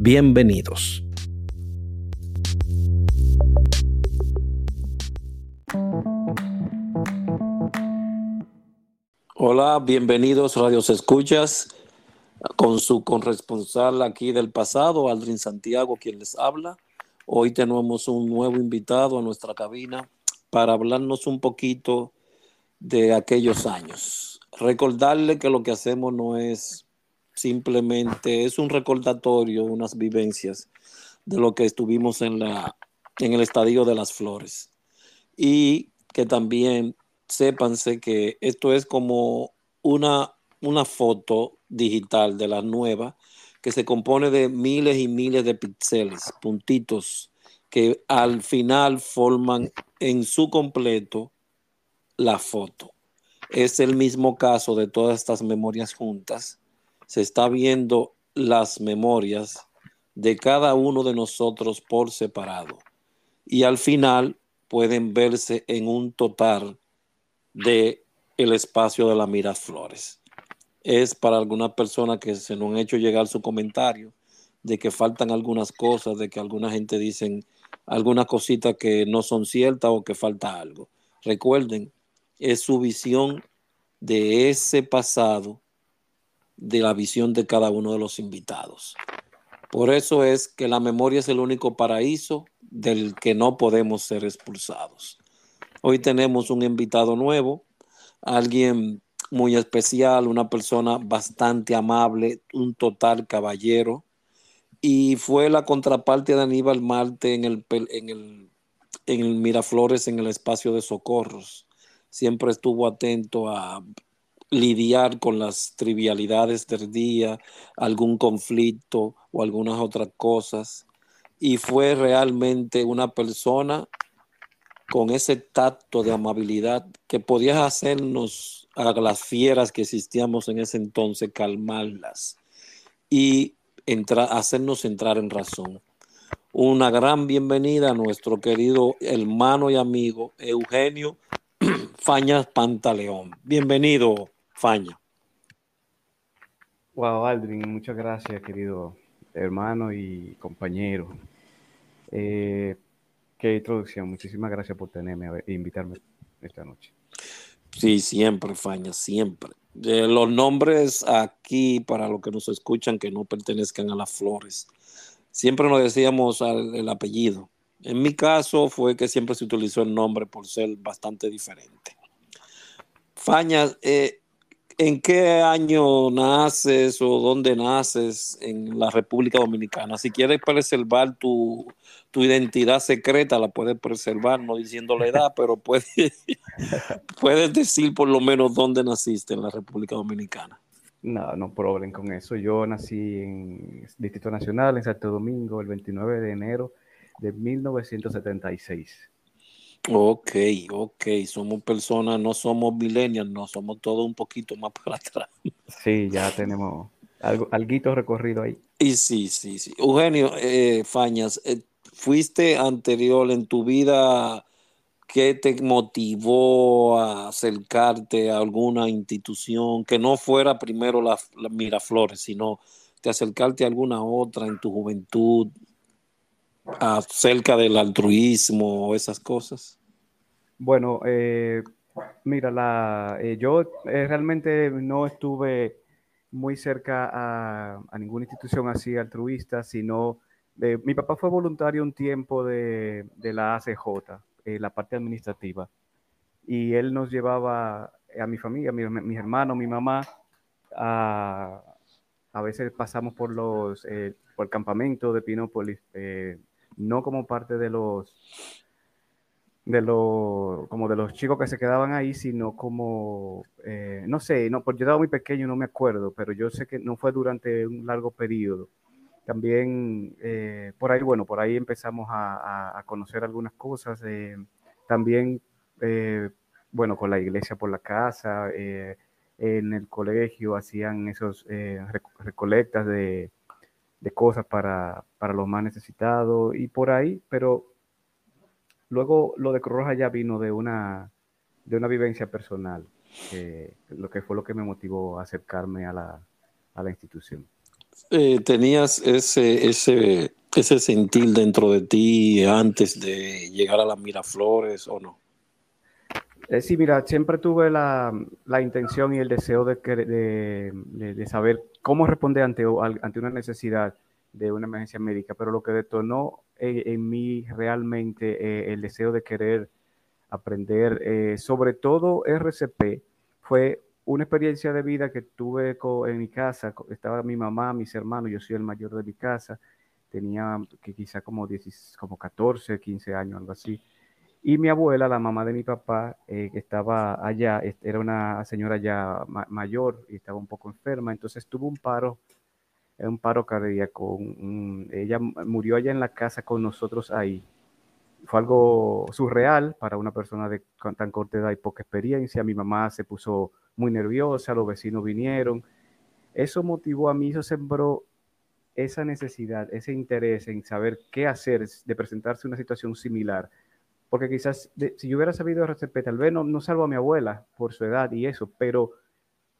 Bienvenidos. Hola, bienvenidos Radios Escuchas con su corresponsal aquí del pasado, Aldrin Santiago, quien les habla. Hoy tenemos un nuevo invitado a nuestra cabina para hablarnos un poquito de aquellos años. Recordarle que lo que hacemos no es simplemente es un recordatorio, unas vivencias de lo que estuvimos en, la, en el Estadio de las Flores. Y que también sépanse que esto es como una, una foto digital de la nueva que se compone de miles y miles de píxeles, puntitos, que al final forman en su completo la foto. Es el mismo caso de todas estas memorias juntas se está viendo las memorias de cada uno de nosotros por separado. Y al final pueden verse en un total de el espacio de la Miraflores. Es para alguna persona que se nos han hecho llegar su comentario de que faltan algunas cosas, de que alguna gente dicen algunas cositas que no son ciertas o que falta algo. Recuerden, es su visión de ese pasado de la visión de cada uno de los invitados. Por eso es que la memoria es el único paraíso del que no podemos ser expulsados. Hoy tenemos un invitado nuevo, alguien muy especial, una persona bastante amable, un total caballero, y fue la contraparte de Aníbal Marte en el, en el, en el Miraflores, en el espacio de socorros. Siempre estuvo atento a lidiar con las trivialidades del día, algún conflicto o algunas otras cosas. Y fue realmente una persona con ese tacto de amabilidad que podía hacernos a las fieras que existíamos en ese entonces, calmarlas y hacernos entrar en razón. Una gran bienvenida a nuestro querido hermano y amigo Eugenio Fañas Pantaleón. Bienvenido, Faña. Wow, Aldrin, muchas gracias, querido hermano y compañero. Eh, qué introducción, muchísimas gracias por tenerme e invitarme esta noche. Sí, siempre, Faña, siempre. los nombres aquí, para los que nos escuchan, que no pertenezcan a las flores, siempre nos decíamos el apellido. En mi caso fue que siempre se utilizó el nombre por ser bastante diferente. Faña, eh, ¿En qué año naces o dónde naces en la República Dominicana? Si quieres preservar tu, identidad secreta, la puedes preservar, no diciendo la edad, pero puedes, puedes decir por lo menos dónde naciste en la República Dominicana. No, no problema con eso. Yo nací en Distrito Nacional, en Santo Domingo, el 29 de enero de 1976. Ok, ok, somos personas, no somos millennials, no, somos todos un poquito más para atrás. Sí, ya tenemos algo, alguito recorrido ahí. Y sí, sí, sí. Eugenio eh, Fañas, eh, ¿fuiste anterior en tu vida? ¿Qué te motivó a acercarte a alguna institución que no fuera primero la, la Miraflores, sino te acercarte a alguna otra en tu juventud acerca del altruismo o esas cosas? Bueno, eh, mira, la, eh, yo eh, realmente no estuve muy cerca a, ninguna institución así altruista, sino mi papá fue voluntario un tiempo de, la ACJ, la parte administrativa, y él nos llevaba a mi familia, mi, mis hermanos, mi mamá, a, a veces pasamos por los por el campamento de Pinópolis, no como parte de los de los, como de los chicos que se quedaban ahí, sino como, eh, no sé, no, porque yo estaba muy pequeño, no me acuerdo, pero yo sé que no fue durante un largo periodo. también por ahí, bueno, por ahí empezamos a, conocer algunas cosas. también, bueno, con la iglesia por la casa, en el colegio hacían esos recolectas de, de cosas para, para, los más necesitados y por ahí, pero luego lo de Cruz ya vino de una, de una vivencia personal, lo que fue lo que me motivó a acercarme a la, a la institución. Eh, ¿Tenías ese, ese, ese sentir dentro de ti antes de llegar a las Miraflores o no? Eh, sí, mira, siempre tuve la, la, intención y el deseo de, de, de, saber cómo responder ante, ante una necesidad de una emergencia médica, pero lo que detonó en, mí realmente eh, el deseo de querer aprender, eh, sobre todo RCP, fue una experiencia de vida que tuve en mi casa. Estaba mi mamá, mis hermanos, yo soy el mayor de mi casa, tenía que quizá como, 10, como 14, 15 años, algo así. Y mi abuela, la mamá de mi papá, eh, que estaba allá, era una señora ya mayor y estaba un poco enferma, entonces tuvo un paro, un paro cardíaco. ella murió allá en la casa con nosotros ahí. Fue algo surreal para una persona de tan corta edad y poca experiencia. Mi mamá se puso muy nerviosa, los vecinos vinieron. Eso motivó a mí, eso sembró esa necesidad, ese interés en saber qué hacer de presentarse una situación similar porque quizás si yo hubiera sabido RCP, tal vez no, no salvo a mi abuela por su edad y eso, pero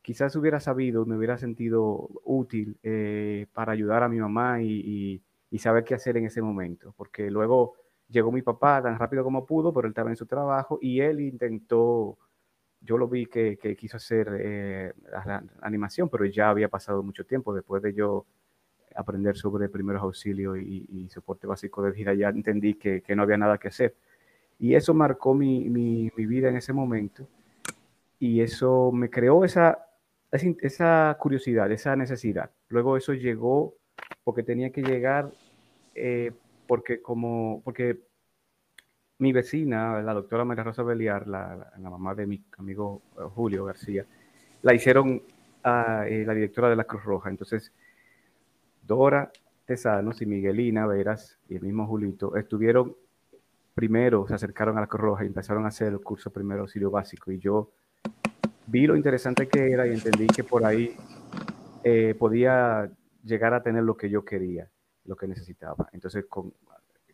quizás hubiera sabido, me hubiera sentido útil eh, para ayudar a mi mamá y, y, saber qué hacer en ese momento, porque luego llegó mi papá tan rápido como pudo, pero él estaba en su trabajo y él intentó, yo lo vi que, que quiso hacer eh, la animación, pero ya había pasado mucho tiempo después de yo aprender sobre primeros auxilios y, y soporte básico de vida, ya entendí que, que no había nada que hacer. Y eso marcó mi, mi, vida en ese momento. Y eso me creó esa, esa curiosidad, esa necesidad. Luego eso llegó porque tenía que llegar, eh, porque como, porque mi vecina, la doctora María Rosa Beliar, la, mamá de mi amigo eh, Julio García, la hicieron a eh, la directora de la Cruz Roja. Entonces, Dora Tesanos y Miguelina Veras y el mismo Julito estuvieron primero se acercaron a la Cruz Roja y empezaron a hacer el curso primero auxilio básico. Y yo vi lo interesante que era y entendí que por ahí eh, podía llegar a tener lo que yo quería, lo que necesitaba. Entonces con,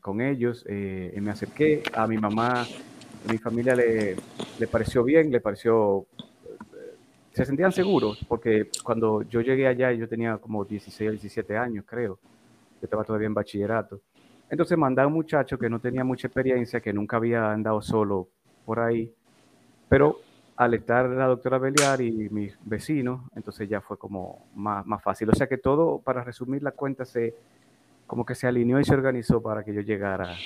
con ellos eh, me acerqué, a mi mamá, a mi familia le, le pareció bien, le pareció se sentían seguros, porque cuando yo llegué allá, yo tenía como 16 o 17 años, creo. Yo estaba todavía en bachillerato. Entonces mandé a un muchacho que no tenía mucha experiencia, que nunca había andado solo por ahí, pero al estar la doctora Beliar y mis vecinos, entonces ya fue como más, más fácil. O sea que todo, para resumir la cuenta, se como que se alineó y se organizó para que yo llegara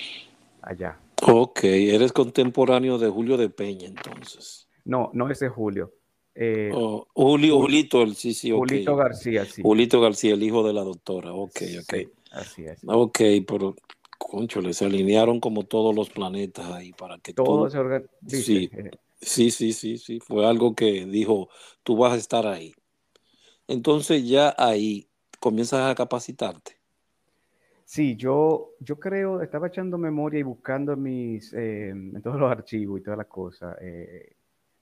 allá. Ok, eres contemporáneo de Julio de Peña entonces. No, no es de Julio. Eh, oh, Julio, Julito, el, sí, sí, Julito García, sí. Julito García, el hijo de la doctora, ok, ok. Así es. Ok, pero Concho, se alinearon como todos los planetas ahí para que todo, se sí, sí, sí, sí, sí, fue algo que dijo, tú vas a estar ahí. Entonces ya ahí comienzas a capacitarte. Sí, yo, yo creo, estaba echando memoria y buscando mis, eh, en todos los archivos y todas las cosas eh,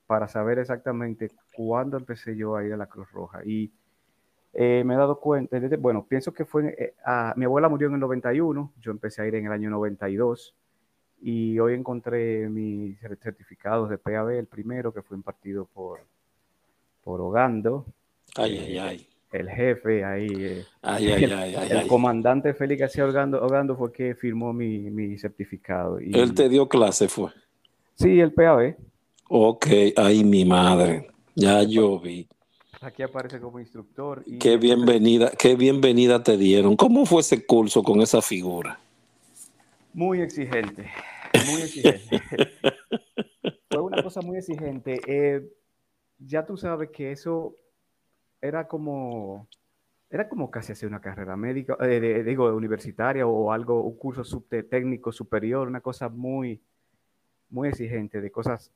para saber exactamente cuándo empecé yo a ir a la Cruz Roja. Y eh, me he dado cuenta, bueno, pienso que fue, eh, mi abuela murió en el 91, yo empecé a ir en el año 92 y hoy encontré mis certificados de PAB, el primero que fue impartido por, por Ogando. Ay, ay, ay. El jefe ahí. Eh, ay, ay, ay, el, comandante Félix García Ogando, Ogando fue que firmó mi, mi certificado. Y, Él te dio clase, fue. Sí, el PAB. Ok, ay, mi madre. Ya yo vi. Aquí aparece como instructor. Y qué bienvenida, qué bienvenida te dieron. ¿Cómo fue ese curso con esa figura? Muy exigente, muy exigente. fue una cosa muy exigente. Eh, ya tú sabes que eso era como, era como casi hacer una carrera médica, eh, digo, universitaria o algo, un curso técnico superior, una cosa muy, muy exigente, de cosas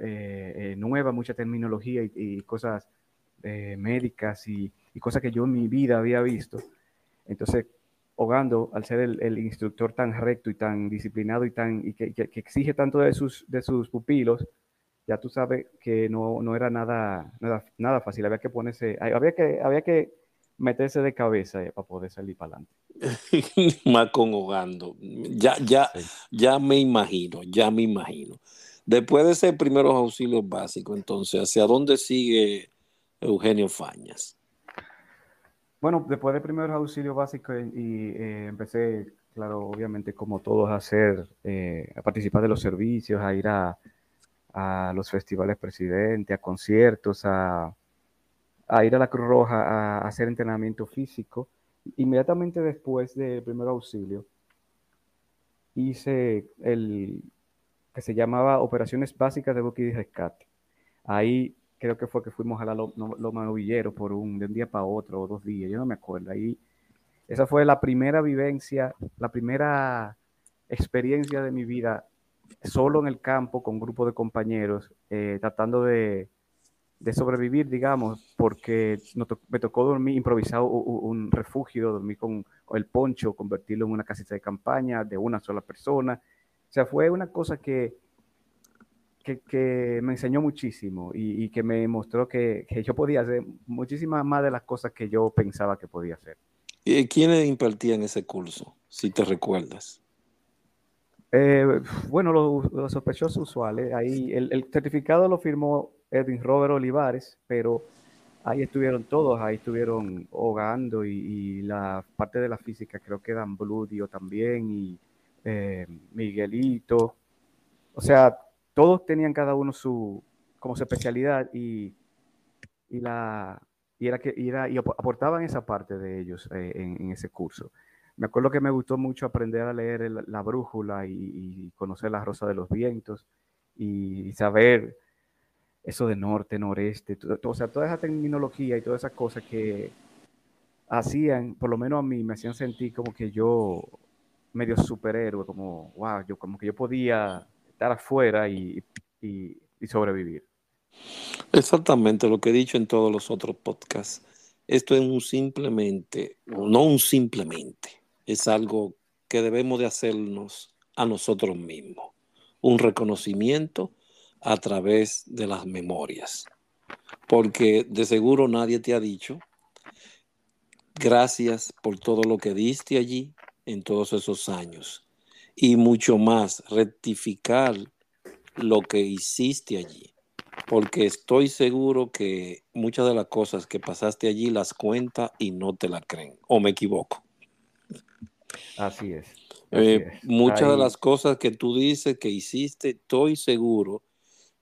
eh, nuevas, mucha terminología y cosas eh, médicas y, cosas que yo en mi vida había visto. Entonces, Ogando, al ser el, instructor tan recto y tan disciplinado y, tan, y que, exige tanto de sus, de sus pupilos, ya tú sabes que no, no era nada, nada, nada, fácil, había que ponerse, había que, había que meterse de cabeza eh, para poder salir para adelante. Más con Ogando, ya, ya, ya me imagino, ya me imagino. Después de ese primeros auxilios básicos, entonces, ¿hacia dónde sigue Eugenio Fañas? Bueno, después de primeros auxilios básicos y, eh, empecé, claro, obviamente como todos a hacer, eh, a participar de los servicios, a ir a, los festivales presidente, a conciertos, a, ir a la Cruz Roja a, hacer entrenamiento físico. Inmediatamente después del primer auxilio, hice el que se llamaba Operaciones Básicas de Búsqueda y Rescate. Ahí creo que fue que fuimos a la Loma Novillero por un, de un día para otro o dos días, yo no me acuerdo. Ahí, esa fue la primera vivencia, la primera experiencia de mi vida solo en el campo con un grupo de compañeros, eh, tratando de, sobrevivir, digamos, porque me tocó dormir improvisado un, refugio, dormir con, el poncho, convertirlo en una casita de campaña de una sola persona. O sea, fue una cosa que que, me enseñó muchísimo y, que me mostró que, yo podía hacer muchísimas más de las cosas que yo pensaba que podía hacer. ¿Y quiénes impartían ese curso, si te recuerdas? Eh, bueno, los, sospechosos usuales. Ahí el, certificado lo firmó Edwin Robert Olivares, pero ahí estuvieron todos, ahí estuvieron Hogando y, la parte de la física, creo que Dan Bludio también y eh, Miguelito. O sea, todos tenían cada uno su, como especialidad y, y la, y era que, era, y aportaban esa parte de ellos eh, en, ese curso. Me acuerdo que me gustó mucho aprender a leer la brújula y, conocer la rosa de los vientos y, saber eso de norte, noreste, o sea, toda esa terminología y todas esas cosas que hacían, por lo menos a mí, me hacían sentir como que yo medio superhéroe, como, wow, yo como que yo podía afuera y, sobrevivir. Exactamente lo que he dicho en todos los otros podcasts. Esto es un simplemente, no un simplemente, es algo que debemos de hacernos a nosotros mismos. Un reconocimiento a través de las memorias. Porque de seguro nadie te ha dicho, gracias por todo lo que diste allí en todos esos años y mucho más, rectificar lo que hiciste allí. Porque estoy seguro que muchas de las cosas que pasaste allí las cuenta y no te la creen. ¿O me equivoco? Así es. Eh, muchas de las cosas que tú dices que hiciste, estoy seguro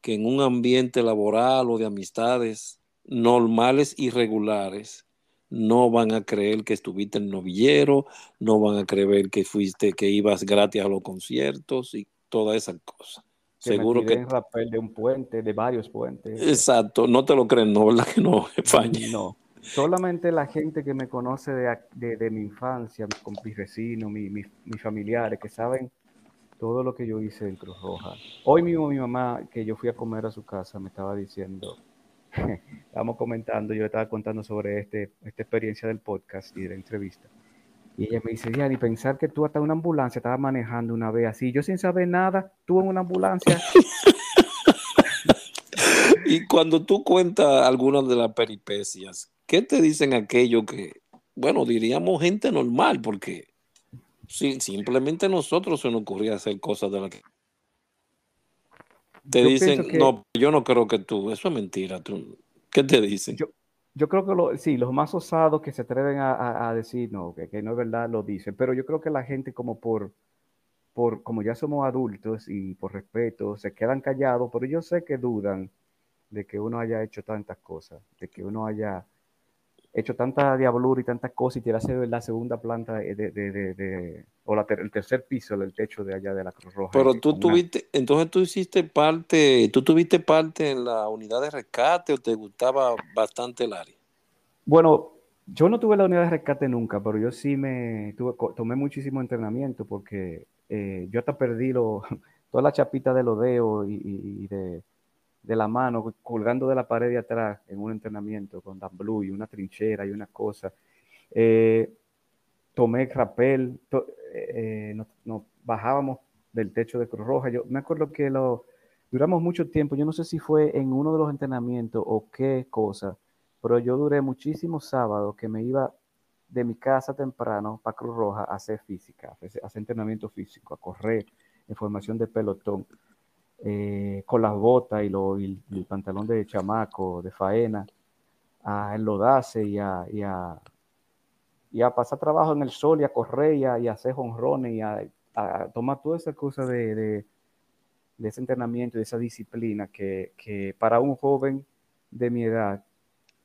que en un ambiente laboral o de amistades normales y regulares, no van a creer que estuviste en novillero, no van a creer que fuiste, que ibas gratis a los conciertos y todas esas cosas. Seguro que. rapel de un puente, de varios puentes. Exacto, no te lo creen, ¿no? ¿Verdad que no, España? No. Solamente la gente que me conoce de, mi infancia, mis vecinos, mis, mis familiares, que saben todo lo que yo hice en Cruz Roja. Hoy mismo mi mamá, que yo fui a comer a su casa, me estaba diciendo, estábamos comentando, yo estaba contando sobre este, esta experiencia del podcast y de la entrevista. Y ella me dice, ni pensar que tú hasta una ambulancia estabas manejando una vez así, yo sin saber nada, tú en una ambulancia. y cuando tú cuentas algunas de las peripecias, ¿qué te dicen aquello que, bueno, diríamos gente normal, porque simplemente nosotros se nos ocurría hacer cosas de las que te dicen, no, yo no creo que tú, eso es mentira. Tú, ¿Qué te dicen? Yo, yo creo que lo, sí, los más osados que se atreven a, decir no, que, no es verdad, lo dicen. Pero yo creo que la gente, como por, por, como ya somos adultos y por respeto, se quedan callados, pero yo sé que dudan de que uno haya hecho tantas cosas, de que uno haya hecho tanta diablura y tantas cosas y quiere hacer la segunda planta de, de, o el tercer piso del techo de allá de la Cruz Roja. Pero tú tuviste, entonces tú hiciste parte, tú tuviste parte en la unidad de rescate o te gustaba bastante el área. Bueno, yo no tuve la unidad de rescate nunca, pero yo sí me tuve, tomé muchísimo entrenamiento porque eh, yo hasta perdí lo, toda la chapita de los dedos y de de la mano, colgando de la pared de atrás en un entrenamiento con Dan Blue y una trinchera y una cosa. Eh, tomé rapel, eh, nos, bajábamos del techo de Cruz Roja. Yo me acuerdo que lo duramos mucho tiempo, yo no sé si fue en uno de los entrenamientos o qué cosa, pero yo duré muchísimos sábados que me iba de mi casa temprano para Cruz Roja a hacer física, a hacer entrenamiento físico, a correr en formación de pelotón, eh, con las botas y, lo, el pantalón de chamaco, de faena, a enlodarse y a, y a, y a pasar trabajo en el sol y a correr y a, y a hacer honrones y a, tomar toda esa cosa de, de, de, ese entrenamiento y de esa disciplina que, que para un joven de mi edad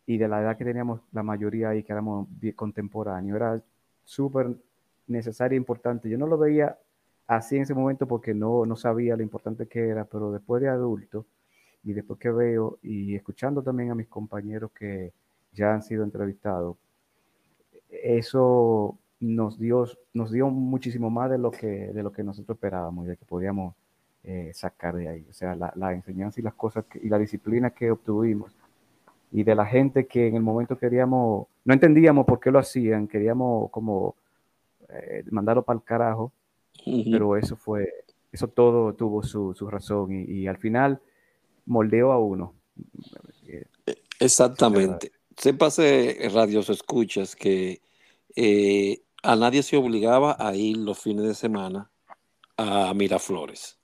y de la edad que teníamos la mayoría ahí, que éramos contemporáneos, era súper necesario e importante. Yo no lo veía así en ese momento porque no, no sabía lo importante que era, pero después de adulto y después que veo y escuchando también a mis compañeros que ya han sido entrevistados, eso nos dio, nos dio muchísimo más de lo que, de lo que nosotros esperábamos, de que podíamos eh, sacar de ahí. O sea, la, la enseñanza y las cosas y la disciplina que obtuvimos y de la gente que en el momento queríamos, no entendíamos por qué lo hacían, queríamos como eh, mandarlo para el carajo, pero eso fue, eso todo tuvo su, su razón y, al final moldeó a uno. Exactamente. Se pase radios escuchas que eh, a nadie se obligaba a ir los fines de semana a Miraflores.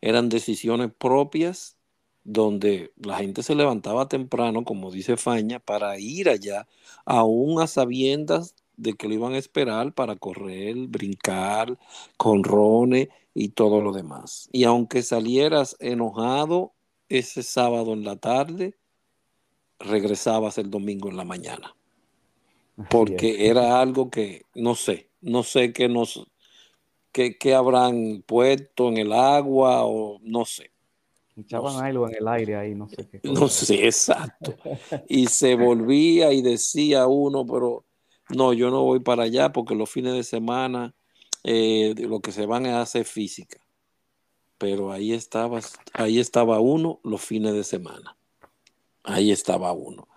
Eran decisiones propias donde la gente se levantaba temprano, como dice Faña, para ir allá, aún a sabiendas de que lo iban a esperar para correr, brincar, con Rone y todo lo demás. Y aunque salieras enojado ese sábado en la tarde, regresabas el domingo en la mañana. Porque era algo que, no sé, no sé qué nos, qué, habrán puesto en el agua o no sé Echaban algo en el aire ahí, no sé qué. No sé, exacto. Y se volvía y decía uno, pero no, yo no voy para allá porque los fines de semana eh, lo que se van es hacer física. Pero ahí estaba, ahí estaba uno los fines de semana. Ahí estaba uno.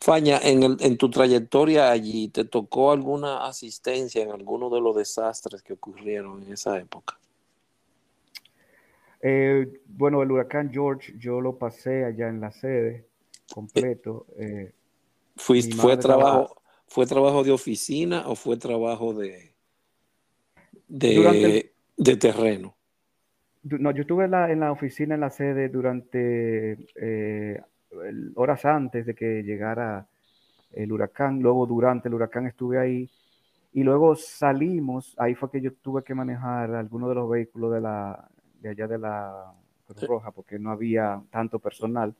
Faña, en, el, en tu trayectoria allí, ¿te tocó alguna asistencia en alguno de los desastres que ocurrieron en esa época? Eh, bueno, el huracán George yo lo pasé allá en la sede completo. Eh, ¿Fue trabajo, ¿Fue trabajo de oficina o fue trabajo de, de, de terreno? No, yo estuve en la, en la, oficina, en la sede, durante eh, horas antes de que llegara el huracán. Luego, durante el huracán, estuve ahí. Y luego salimos. Ahí fue que yo tuve que manejar algunos de los vehículos de la, de allá de la Cruz Roja, porque no había tanto personal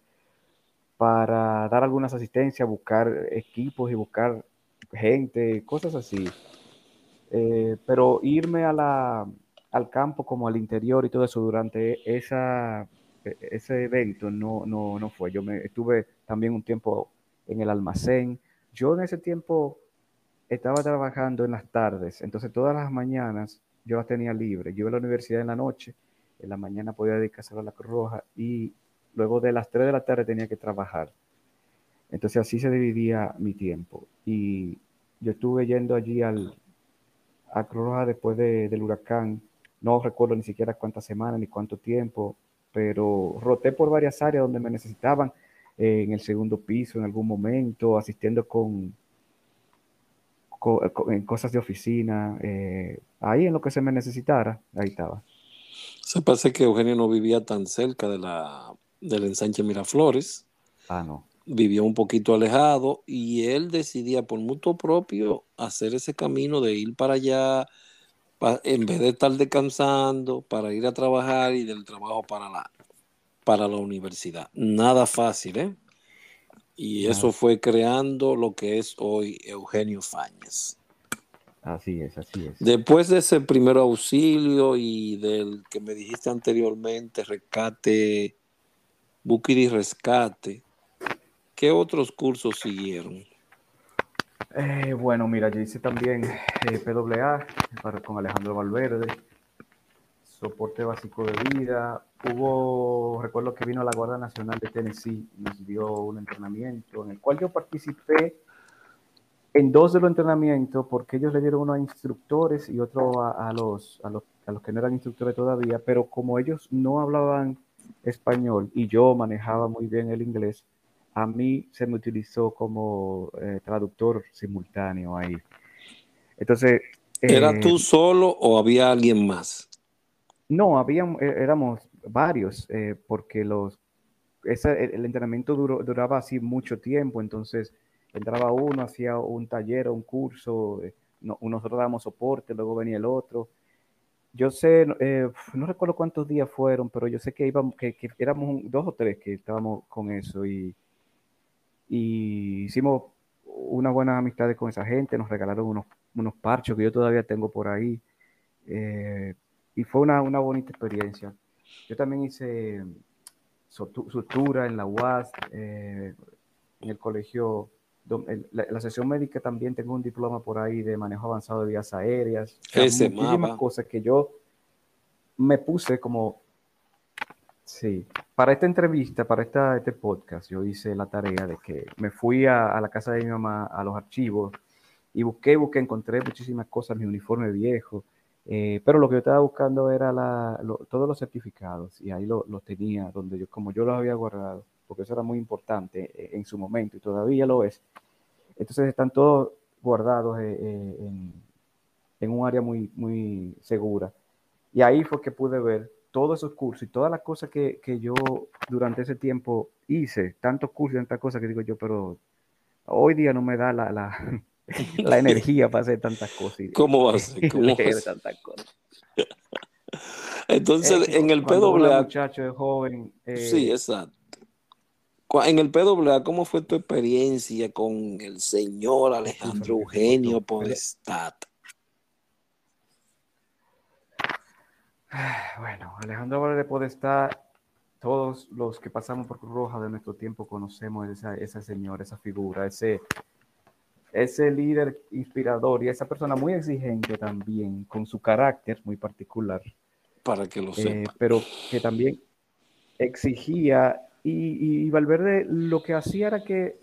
para dar algunas asistencias, buscar equipos y buscar gente, cosas así. Eh, pero irme al campo como al interior y todo eso durante esa, e, ese evento no, no, no fue. Yo me estuve también un tiempo en el almacén. Yo en ese tiempo estaba trabajando en las tardes, entonces todas las mañanas yo las tenía libre. Yo iba a la universidad en la noche en la mañana podía dedicarse a la Cruz Roja y luego de las 3 de la tarde tenía que trabajar. Entonces así se dividía mi tiempo. Y yo estuve yendo allí al, a Cruz Roja después del huracán. No recuerdo ni siquiera cuántas semanas ni cuánto tiempo, pero roté por varias áreas donde me necesitaban, eh, en el segundo piso en algún momento, asistiendo con, en cosas de oficina, eh, ahí en lo que se me necesitara, ahí estaba. Se parece que Eugenio no vivía tan cerca de la, del ensanche Miraflores. Ah, no. Vivía un poquito alejado y él decidía por mutuo propio hacer ese camino de ir para allá, en vez de estar descansando, para ir a trabajar y del trabajo para la, para la universidad. Nada fácil, ¿eh? Y eso fue creando lo que es hoy Eugenio Fáñez. Así es, así es. Después de ese primer auxilio y del que me dijiste anteriormente, rescate, y rescate, ¿qué otros cursos siguieron? Eh, bueno, mira, yo hice también eh, PWA con Alejandro Valverde, soporte básico de vida. Hubo, recuerdo que vino la Guardia Nacional de Tennessee, nos dio un entrenamiento en el cual yo participé en dos de los entrenamientos, porque ellos le dieron uno a instructores y otro a, los, a, los, a los que no eran instructores todavía, pero como ellos no hablaban español y yo manejaba muy bien el inglés, a mí se me utilizó como eh, traductor simultáneo ahí. Entonces... ¿Era eh, tú solo o había alguien más? No, habíamos, e, éramos varios, eh, porque los, el, entrenamiento duraba así mucho tiempo, entonces entraba uno, hacía un taller o un curso, nosotros dábamos soporte, luego venía el otro. Yo sé, no recuerdo cuántos días fueron, pero yo sé que íbamos, que, que éramos dos o tres que estábamos con eso y, y hicimos unas buenas amistades con esa gente, nos regalaron unos, unos parchos que yo todavía tengo por ahí. Eh, y fue una, una, bonita experiencia. Yo también hice sutura en la UAS, eh, en el colegio, la, la, sesión médica también tengo un diploma por ahí de manejo avanzado de vías aéreas. muchísimas cosas que yo me puse como Sí, para esta entrevista, para esta, este podcast, yo hice la tarea de que me fui a, la casa de mi mamá, a los archivos, y busqué, busqué, encontré muchísimas cosas, mi uniforme viejo, eh, pero lo que yo estaba buscando era la, todos los certificados, y ahí los tenía, donde yo, como yo los había guardado, porque eso era muy importante eh, en su momento, y todavía lo es. Entonces están todos guardados eh, en, en un área muy, muy segura. Y ahí fue que pude ver todos esos cursos y todas las cosas que, que, yo durante ese tiempo hice, tantos cursos y tantas cosas que digo yo, pero hoy día no me da la, la, la energía para hacer tantas cosas. ¿Cómo va a ser? ¿Cómo tantas cosas? Entonces, en el PWA. muchacho es joven. Eh, sí, exacto. En el PWA, ¿cómo fue tu experiencia con el señor Alejandro Eugenio Podestat? Bueno, Alejandro Valde Podestá, todos los que pasamos por Cruz Roja de nuestro tiempo conocemos esa, esa señora, esa figura, ese, ese líder inspirador y esa persona muy exigente también, con su carácter muy particular. Para que lo eh, sepa. pero que también exigía, y, y, Valverde lo que hacía era que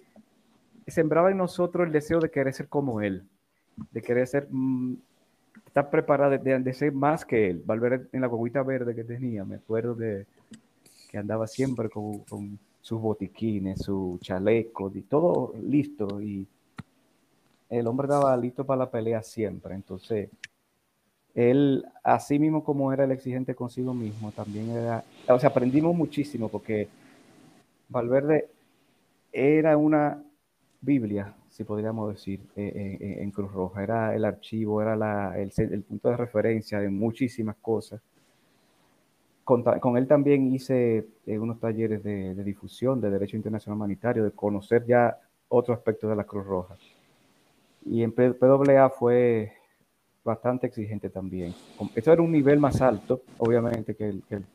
sembraba en nosotros el deseo de querer ser como él, de querer ser mm, está preparada de, ser más que él. Valverde en la guaguita verde que tenía, me acuerdo de que andaba siempre con, sus botiquines, su chaleco, y todo listo. Y el hombre estaba listo para la pelea siempre. Entonces, él, así mismo como era el exigente consigo mismo, también era, o sea, aprendimos muchísimo porque Valverde era una Biblia si podríamos decir, eh, eh, eh, en Cruz Roja. Era el archivo, era el, punto de referencia de muchísimas cosas. Con, él también hice unos talleres de, de, difusión de Derecho Internacional Humanitario, de conocer ya otro aspecto de la Cruz Roja. Y en PWA fue bastante exigente también. Esto era un nivel más alto, obviamente, que el, que el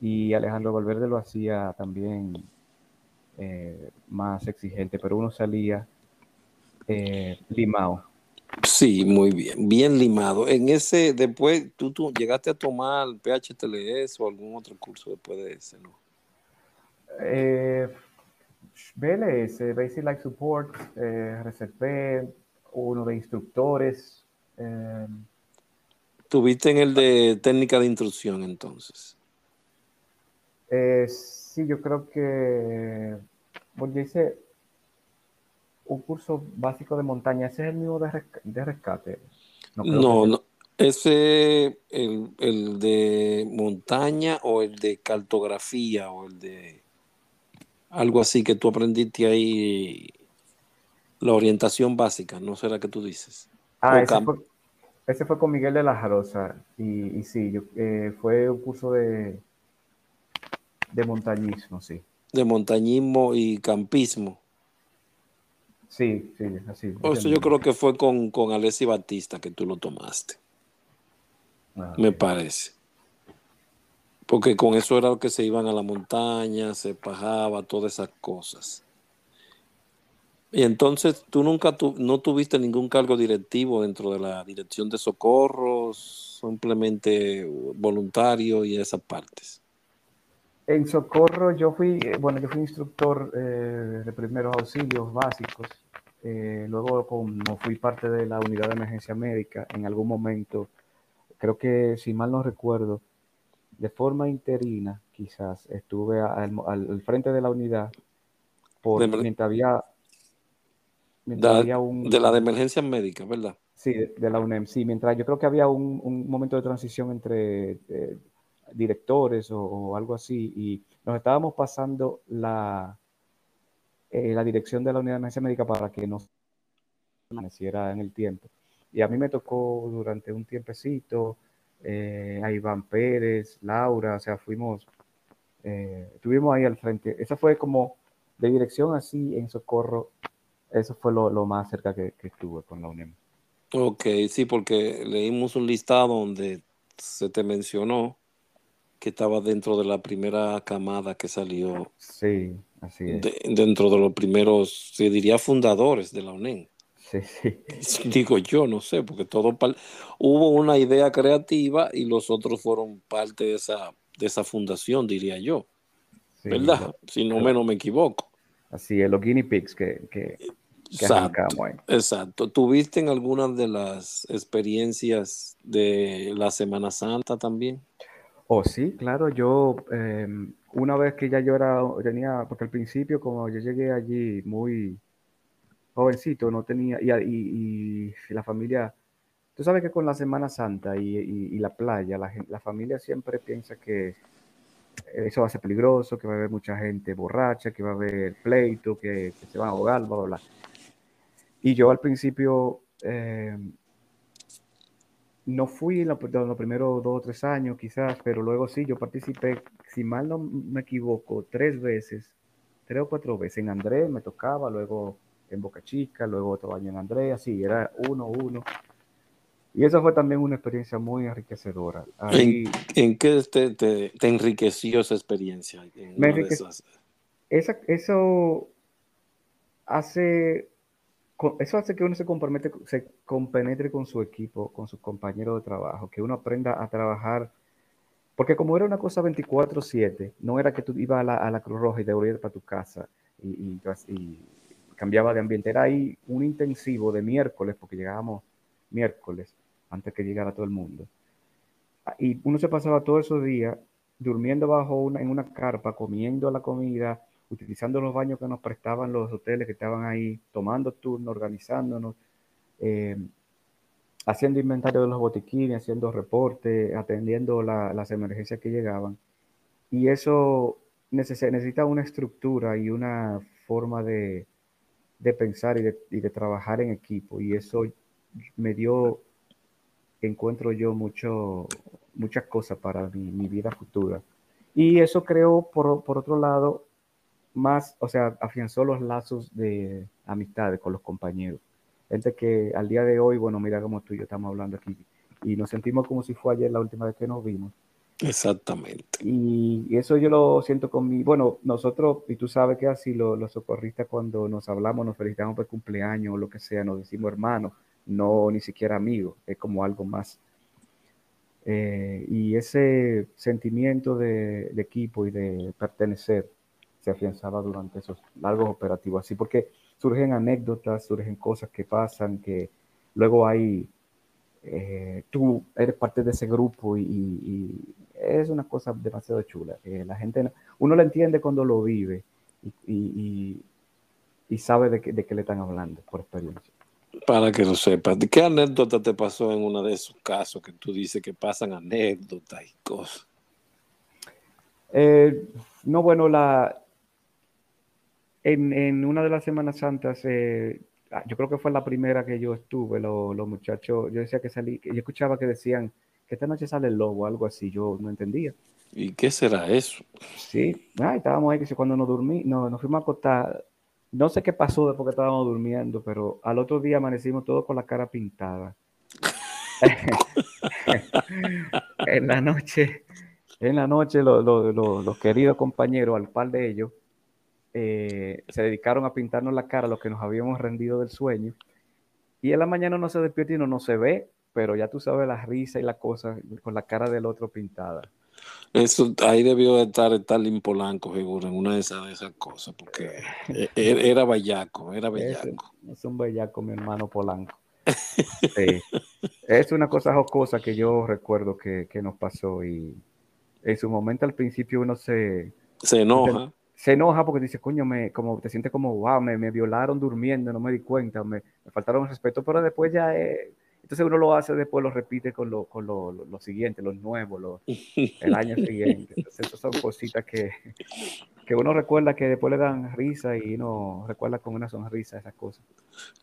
y Alejandro Valverde lo hacía también eh, más exigente, pero uno salía eh, limado. Sí, muy bien, bien limado. En ese, después, ¿tú, tú llegaste a tomar PHTLS o algún otro curso después de ese, ¿no? Eh, BLS, Basic Life Support, eh, RCP, uno de instructores. Eh, ¿Tuviste en el de técnica de instrucción entonces? Sí, yo creo que, bueno, yo hice un curso básico de montaña, ese es el mismo de, rescate. No, no, ese, el, el de montaña o el de cartografía o el de algo así que tú aprendiste ahí, la orientación básica, ¿no será que tú dices? Ah, ese fue, con Miguel de la Jarosa y, y sí, yo, eh, fue un curso de de montañismo, sí. De montañismo y campismo. Sí, sí, así. Eso yo creo que fue con, con Alessi Batista que tú lo tomaste. Ah, Me parece. Porque con eso era lo que se iban a la montaña, se pajaba, todas esas cosas. Y entonces tú nunca no tuviste ningún cargo directivo dentro de la dirección de socorros, simplemente voluntario y esas partes. En Socorro yo fui, eh, bueno, yo fui instructor eh, de primeros auxilios básicos eh, luego como fui parte de la unidad de emergencia médica, en algún momento, creo que si mal no recuerdo, de forma interina, quizás, estuve al, frente de la unidad por, mientras había... un, de la de emergencia médica, ¿verdad? Sí, de, la UNEM, sí, mientras yo creo que había un, momento de transición entre eh, directores o, algo así, y nos estábamos pasando la, eh, la dirección de la unidad de emergencia médica para que nos permaneciera en el tiempo. Y a mí me tocó durante un tiempecito eh, a Iván Pérez, Laura, o sea, fuimos, eh, estuvimos ahí al frente. Esa fue como de dirección así en socorro, eso fue lo, más cerca que, estuve con la UNEM. Ok, sí, porque leímos un listado donde se te mencionó que estaba dentro de la primera camada que salió. Sí, así es. dentro de los primeros, se diría, fundadores de la UNEM. Sí, sí. Digo yo, no sé, porque todo hubo una idea creativa y los otros fueron parte de esa, de esa fundación, diría yo. ¿Verdad? si no menos me equivoco. Así es, los guinea pigs que, que, exacto, exacto. ¿Tuviste en alguna de las experiencias de la Semana Santa también? Oh, sí, claro, yo em, una vez que ya yo era, tenía, porque al principio como yo llegué allí muy jovencito, no tenía, y, la familia, tú sabes que con la Semana Santa y, la playa, la, la, familia siempre piensa que eso va a ser peligroso, que va a haber mucha gente borracha, que va a haber pleito, que, se van a ahogar, bla, bla, bla. Y yo al principio... Eh, no fui en, los primeros dos o tres años quizás, pero luego sí, yo participé, si mal no me equivoco, tres veces, tres o cuatro veces. En Andrés me tocaba, luego en Boca Chica, luego otro año en Andrés, así, era uno, uno. Y eso fue también una experiencia muy enriquecedora. ¿En, qué te, enriqueció esa experiencia? esa, eso hace eso hace que uno se compromete, se compenetre con su equipo, con sus compañeros de trabajo, que uno aprenda a trabajar, porque como era una cosa 24/7, no era que tú ibas a la, Cruz Roja y devolvías para tu casa y, cambiaba de ambiente, era ahí un intensivo de miércoles, porque llegábamos miércoles antes que llegara todo el mundo. Y uno se pasaba todos esos días durmiendo bajo una, en una carpa, comiendo la comida, utilizando los baños que nos prestaban los hoteles que estaban ahí, tomando turnos, organizándonos, eh, haciendo inventario de los botiquines, haciendo reportes, atendiendo las emergencias que llegaban. Y eso necesita una estructura y una forma de, pensar y de, trabajar en equipo. Y eso me dio, encuentro yo, mucho, muchas cosas para mi, vida futura. Y eso creó, por, por otro lado, más, o sea, afianzó los lazos de amistad con los compañeros. Gente que al día de hoy, bueno, mira como tú y yo estamos hablando aquí, y nos sentimos como si fue ayer la última vez que nos vimos. Exactamente. Y, eso yo lo siento con mi, bueno, nosotros, y tú sabes que así los, socorristas cuando nos hablamos, nos felicitamos por cumpleaños o lo que sea, nos decimos hermanos, no ni siquiera amigos, es como algo más. Eh, y ese sentimiento de, de, equipo y de pertenecer se afianzaba durante esos largos operativos. Así porque surgen anécdotas, surgen cosas que pasan, que luego hay, eh, tú eres parte de ese grupo y, es una cosa demasiado chula. la gente, uno lo entiende cuando lo vive y, sabe de, de qué le están hablando por experiencia. Para que lo sepas, ¿qué anécdota te pasó en uno de esos casos que tú dices que pasan anécdotas y cosas? Eh, no, bueno, la, en, una de las Semanas Santas, eh, ah, yo creo que fue la primera que yo estuve, los muchachos, yo decía que salí, yo escuchaba que decían que esta noche sale el lobo, algo así, yo no entendía. ¿Y qué será eso? Sí, ah, estábamos ahí, que cuando nos dormí, no, nos fuimos a acostar, no sé qué pasó después que estábamos durmiendo, pero al otro día amanecimos todos con la cara pintada. en la noche, en la noche los queridos compañeros, al par de ellos, eh, se dedicaron a pintarnos la cara, los que nos habíamos rendido del sueño. Y en la mañana no se despierta y no, no se ve, pero ya tú sabes la risa y la cosa con la cara del otro pintada. Eso, ahí debió de estar Stalin Polanco, seguro, en una de esas, de esas cosas, porque e, e, era bellaco, era bellaco. Es, un bellaco, mi hermano Polanco. Sí. es una cosa jocosa que yo recuerdo que, que, nos pasó y en su momento al principio uno se... Se enoja. Se, enoja porque dice, coño, me, como, te sientes como, wow, me, me violaron durmiendo, no me di cuenta, me, me faltaron respeto, pero después ya... Eh, entonces uno lo hace, después lo repite con lo, con lo, lo, siguiente, los nuevos, el año siguiente. Entonces esas son cositas que, que uno recuerda que después le dan risa y uno recuerda con una sonrisa esas cosas.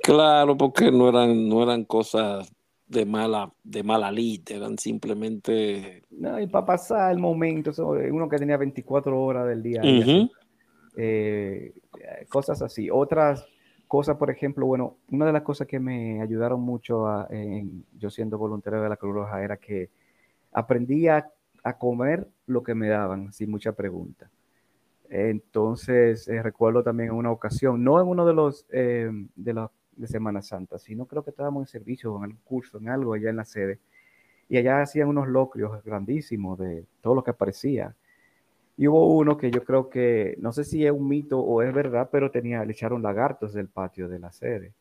Claro, porque no eran, no eran cosas de mala, de mala lid, eran simplemente... No, y para pasar el momento, uno que tenía 24 horas del día, eh, cosas así. Otras cosas, por ejemplo, bueno, una de las cosas que me ayudaron mucho a, yo siendo voluntario de la Cruz Roja era que aprendí a, comer lo que me daban sin mucha pregunta. Entonces, eh, recuerdo también una ocasión, no en uno de los eh, de los de Semana Santa, sino creo que estábamos en servicio, en algún curso, en algo allá en la sede, y allá hacían unos locrios grandísimos de todo lo que aparecía. Y hubo uno que yo creo que, no sé si es un mito o es verdad, pero tenía, le echaron lagartos del patio de la sede.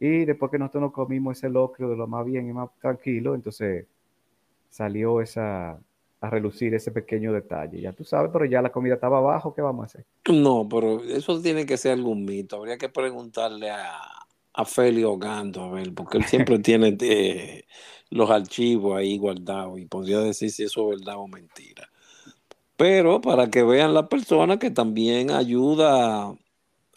Y después que nosotros nos comimos ese locrio de lo más bien y más tranquilo, entonces salió esa, a relucir ese pequeño detalle. Ya tú sabes, pero ya la comida estaba abajo, ¿qué vamos a hacer? No, pero eso tiene que ser algún mito. Habría que preguntarle a, a Félix Gando, a ver, porque él siempre tiene eh, los archivos ahí guardados y podría decir si eso es verdad o mentira pero para que vean la persona que también ayuda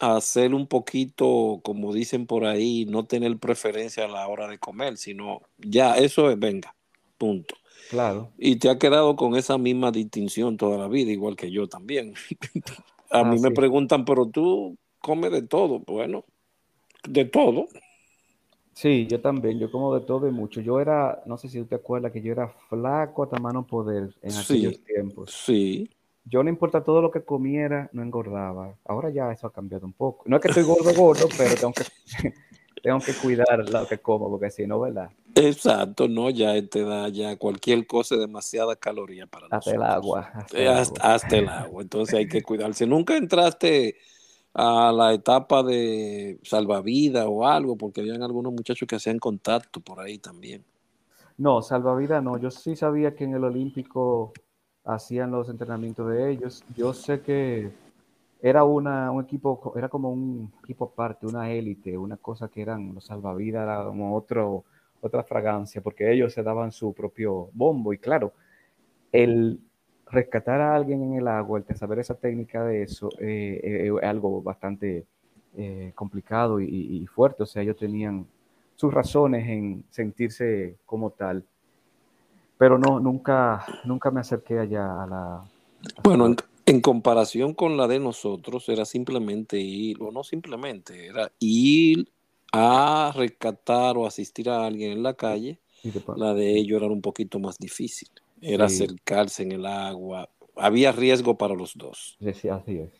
a hacer un poquito, como dicen por ahí, no tener preferencia a la hora de comer, sino ya, eso es, venga, punto. Claro. Y te ha quedado con esa misma distinción toda la vida, igual que yo también. a mí me preguntan, pero tú comes de todo. Bueno, de todo. Sí, yo también, yo como de todo y mucho. Yo era, no sé si usted acuerda que yo era flaco hasta mano poder en aquellos tiempos. Sí. Yo no importa todo lo que comiera, no engordaba. Ahora ya eso ha cambiado un poco. No es que estoy gordo, gordo, pero tengo que, tengo que cuidar lo que como, porque si no, ¿verdad? Exacto, no, ya te da ya cualquier cosa demasiada caloría para hasta El agua, hasta, el agua. hasta el agua. Entonces hay que cuidarse. Nunca entraste a la etapa de salvavidas o algo, porque habían algunos muchachos que hacían contacto por ahí también. No, salvavidas no. Yo sí sabía que en el Olímpico hacían los entrenamientos de ellos. Yo sé que era una, un equipo, era como un equipo aparte, una élite, una cosa que eran los salvavidas, era como otro, otra fragancia, porque ellos se daban su propio bombo. Y claro, el, rescatar a alguien en el agua, el saber esa técnica de eso, eh, eh, es algo bastante eh, complicado y, fuerte. O sea, ellos tenían sus razones en sentirse como tal. Pero no, nunca, nunca me acerqué allá a la... bueno, en, comparación con la de nosotros, era simplemente ir, o no simplemente, era ir a rescatar o asistir a alguien en la calle. La de ellos era un poquito más difícil era acercarse en el agua. Había riesgo para los dos. Sí, así es.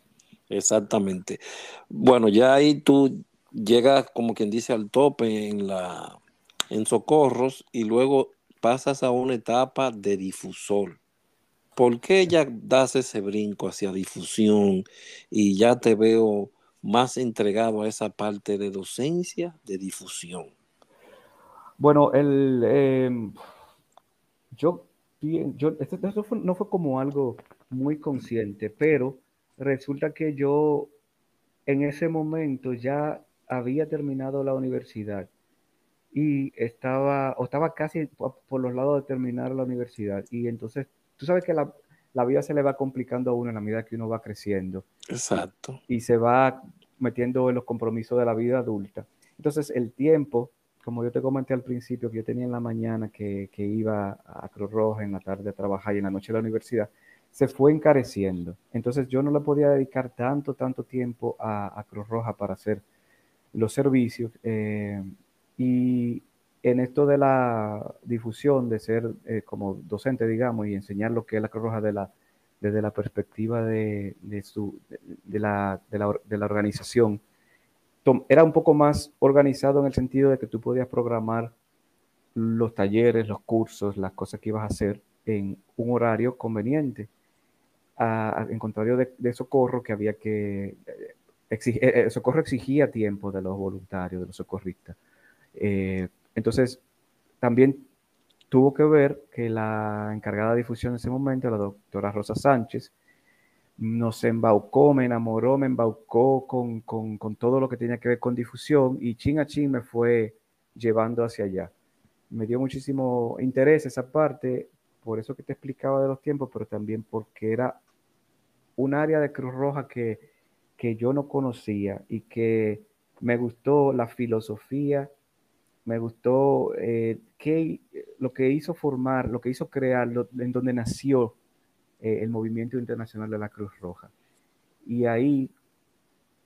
Exactamente. Bueno, ya ahí tú llegas, como quien dice, al tope en la en socorros y luego pasas a una etapa de difusor. ¿Por qué ya das ese brinco hacia difusión y ya te veo más entregado a esa parte de docencia, de difusión? Bueno, el, em, yo yo, esto, no fue como algo muy consciente, pero resulta que yo en ese momento ya había terminado la universidad y estaba, o estaba casi por los lados de terminar la universidad. Y entonces, tú sabes que la, la vida se le va complicando a uno en la medida que uno va creciendo. Exacto. Y se va metiendo en los compromisos de la vida adulta. Entonces, el tiempo como yo te comenté al principio, que yo tenía en la mañana que, iba a Cruz Roja, en la tarde a trabajar y en la noche a la universidad, se fue encareciendo. Entonces yo no le podía dedicar tanto, tanto tiempo a, Cruz Roja para hacer los servicios. Eh, y en esto de la difusión, de ser eh, como docente, digamos, y enseñar lo que es la Cruz Roja de la, desde la perspectiva de, su, de, la, de la organización, era un poco más organizado en el sentido de que tú podías programar los talleres, los cursos, las cosas que ibas a hacer en un horario conveniente. en contrario de, socorro, que había que eh, exigir, eh, eh, socorro exigía tiempo de los voluntarios, de los socorristas. entonces, también tuvo que ver que la encargada de difusión en ese momento, la doctora Rosa Sánchez, nos embaucó, me enamoró, me embaucó con, con, todo lo que tenía que ver con difusión y chin a chin me fue llevando hacia allá. Me dio muchísimo interés esa parte, por eso que te explicaba de los tiempos, pero también porque era un área de Cruz Roja que, que yo no conocía y que me gustó la filosofía, me gustó eh, lo que hizo formar, lo que hizo crear, en donde nació eh, el movimiento internacional de la Cruz Roja. Y ahí,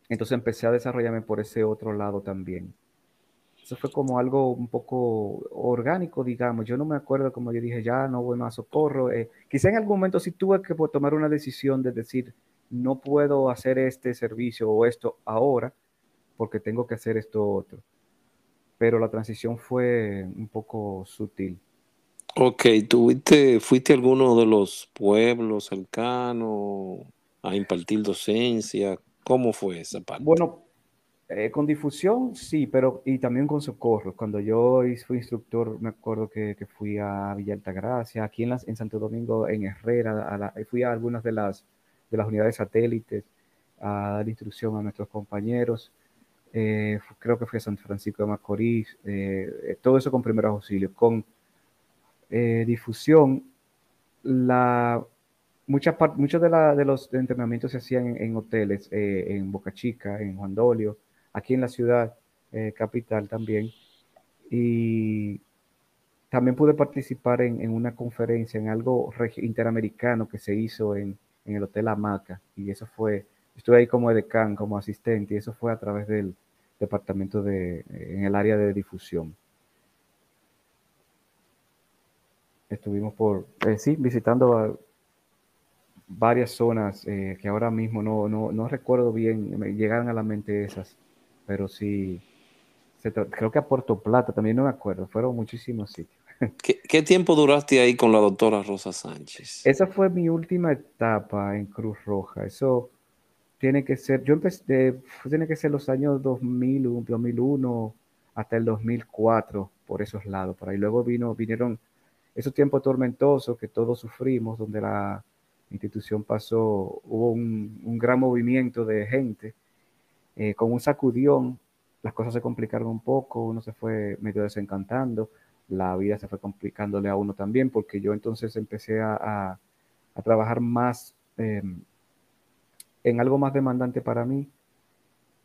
entonces empecé a desarrollarme por ese otro lado también. Eso fue como algo un poco orgánico, digamos. Yo no me acuerdo como yo dije, ya no voy más a socorro. Eh, quizá en algún momento sí tuve que tomar una decisión de decir, no puedo hacer este servicio o esto ahora porque tengo que hacer esto otro. Pero la transición fue un poco sutil. Ok, ¿tuviste, fuiste a alguno de los pueblos cercanos a impartir docencia? ¿Cómo fue esa parte? Bueno, eh, con difusión sí, pero y también con socorro. Cuando yo fui instructor, me acuerdo que, fui a Villa Altagracia, aquí en, en Santo Domingo, en Herrera, fui a algunas de las, de las unidades satélites a dar instrucción a nuestros compañeros. Eh, creo que fui a San Francisco de Macorís, eh, todo eso con primeros auxilios, con eh, difusión, la, muchas muchos de, de, los entrenamientos se hacían en, hoteles, eh, en Boca Chica, en Juan Dolio, aquí en la ciudad eh, capital también. Y también pude participar en, una conferencia, en algo interamericano que se hizo en, en, el Hotel Hamaca. Y eso fue, estuve ahí como edecán, como asistente, y eso fue a través del departamento de, en el área de difusión. Estuvimos por, eh, sí, visitando varias zonas eh, que ahora mismo no, no, no, recuerdo bien, me llegaron a la mente esas, pero sí, creo que a Puerto Plata, también no me acuerdo, fueron muchísimos sitios. ¿Qué, tiempo duraste ahí con la doctora Rosa Sánchez? Esa fue mi última etapa en Cruz Roja, eso tiene que ser, yo empecé, tiene que ser los años 2000, 2001 hasta el 2004, por esos lados, por ahí luego vino, vinieron esos tiempos tormentosos que todos sufrimos, donde la institución pasó, hubo un, gran movimiento de gente, eh, con un sacudión, las cosas se complicaron un poco, uno se fue medio desencantando, la vida se fue complicándole a uno también, porque yo entonces empecé a, trabajar más em, en algo más demandante para mí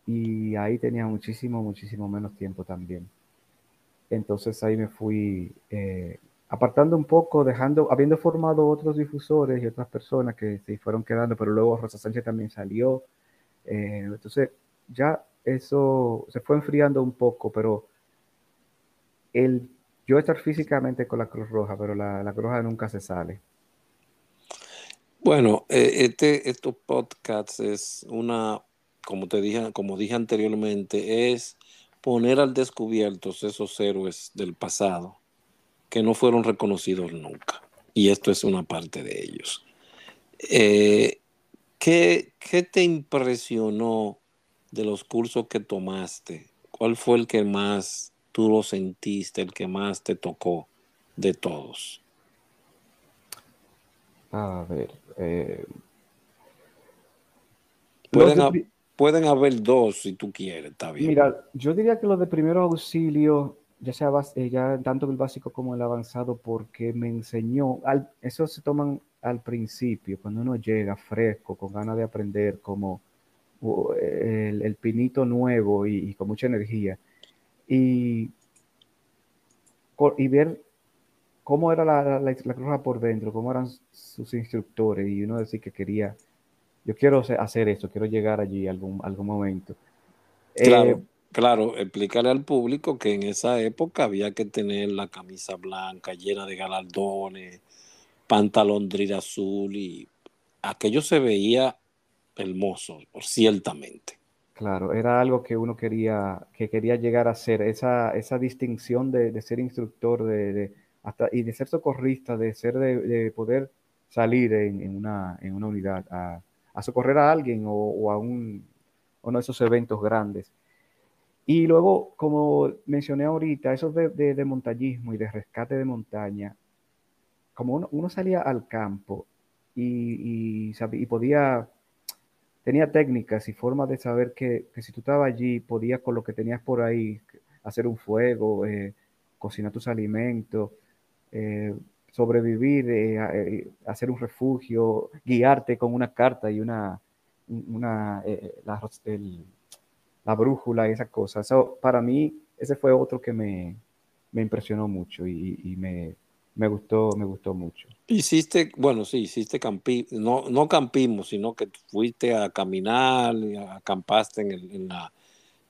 y ahí tenía muchísimo, muchísimo menos tiempo también. Entonces ahí me fui eh, apartando un poco, dejando, habiendo formado otros difusores y otras personas que se fueron quedando, pero luego Rosa Sánchez también salió. Eh, entonces, ya eso se fue enfriando un poco, pero el yo estar físicamente con la Cruz Roja, pero la, Cruz Roja nunca se sale. Bueno, eh, este, estos podcasts es una, como te dije, como dije anteriormente, es poner al descubierto esos héroes del pasado que no fueron reconocidos nunca. Y esto es una parte de ellos. Eh, ¿qué, te impresionó de los cursos que tomaste? ¿Cuál fue el que más tú lo sentiste, el que más te tocó de todos? A ver. Eh, pueden, pueden, haber dos si tú quieres, está bien. Mira, yo diría que los de primero auxilio ya sea eh, ya tanto el básico como el avanzado, porque me enseñó, al, eso se toman al principio, cuando uno llega fresco, con ganas de aprender, como el, pinito nuevo y, con mucha energía, y, y ver cómo era la, la, por dentro, cómo eran sus instructores, y uno decir que quería, yo quiero hacer esto, quiero llegar allí algún, algún momento. Claro. Eh, Claro, explícale al público que en esa época había que tener la camisa blanca llena de galardones, pantalón drill azul y aquello se veía hermoso, ciertamente. Claro, era algo que uno quería, que quería llegar a ser, esa, esa distinción de, ser instructor de, hasta, y de ser socorrista, de ser de, poder salir en, una, en una unidad a, socorrer a alguien o, a un, uno de esos eventos grandes. Y luego, como mencioné ahorita, eso de, montañismo y de rescate de montaña, como uno, salía al campo y, y podía tenía técnicas y formas de saber que, si tú estabas allí, podías con lo que tenías por ahí hacer un fuego, eh, cocinar tus alimentos, eh, sobrevivir, eh, hacer un refugio, guiarte con una carta y una, una la, brújula y esas cosas. para mí, ese fue otro que me, impresionó mucho y me, me gustó, me gustó mucho. Hiciste, bueno, sí, hiciste campi, no, no campismo, sino que fuiste a caminar, y acampaste en el, en, la,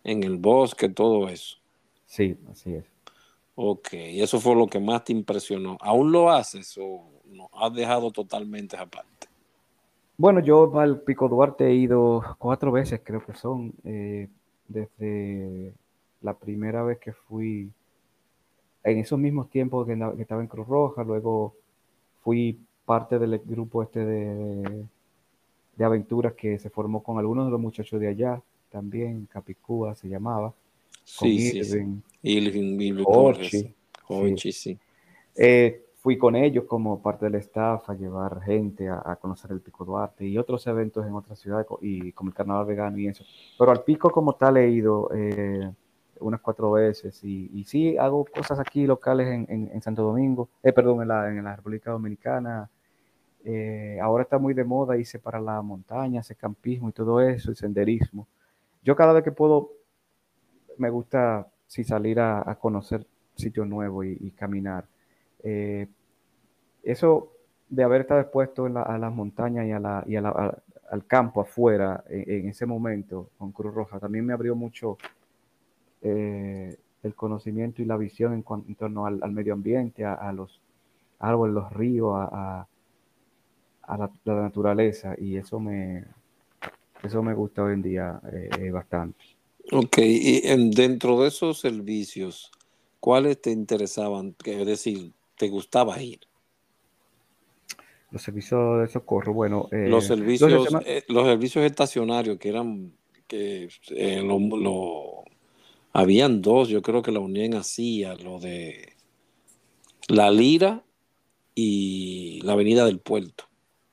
en el bosque, todo eso. Sí, así es. Ok, y eso fue lo que más te impresionó. ¿Aún lo haces o no? ¿Has dejado totalmente esa parte? Bueno, yo al Pico Duarte he ido cuatro veces, creo que son, eh, desde la primera vez que fui en esos mismos tiempos que, estaba en Cruz Roja, luego fui parte del grupo este de, de, aventuras que se formó con algunos de los muchachos de allá, también Capicúa se llamaba. Sí, sí, Irving, sí. sí. Eh, fui con ellos como parte del staff a llevar gente a, conocer el Pico Duarte y otros eventos en otras ciudades y como el Carnaval Vegano y eso. Pero al Pico como tal he ido eh, unas cuatro veces y, y, sí hago cosas aquí locales en, en, Santo Domingo, eh, perdón, en la, en la República Dominicana. Eh, ahora está muy de moda irse para la montaña, hacer campismo y todo eso, el senderismo. Yo cada vez que puedo, me gusta sí, salir a, conocer sitios nuevos y, caminar. Eh, eso de haber estado expuesto a las montañas y, a la, y a la, al campo afuera en, en, ese momento con Cruz Roja también me abrió mucho eh, el conocimiento y la visión en, torno al, medio ambiente, a, los árboles, los ríos, a, la, naturaleza y eso me, eso me gusta hoy en día eh, bastante. Ok, y dentro de esos servicios, ¿cuáles te interesaban? Es decir, ¿te gustaba ir? Los servicios de socorro, bueno. Eh, los, servicios, los, servicios estacionarios que eran que lo, habían dos, yo creo que la Unión hacía lo de La Lira y la Avenida del Puerto,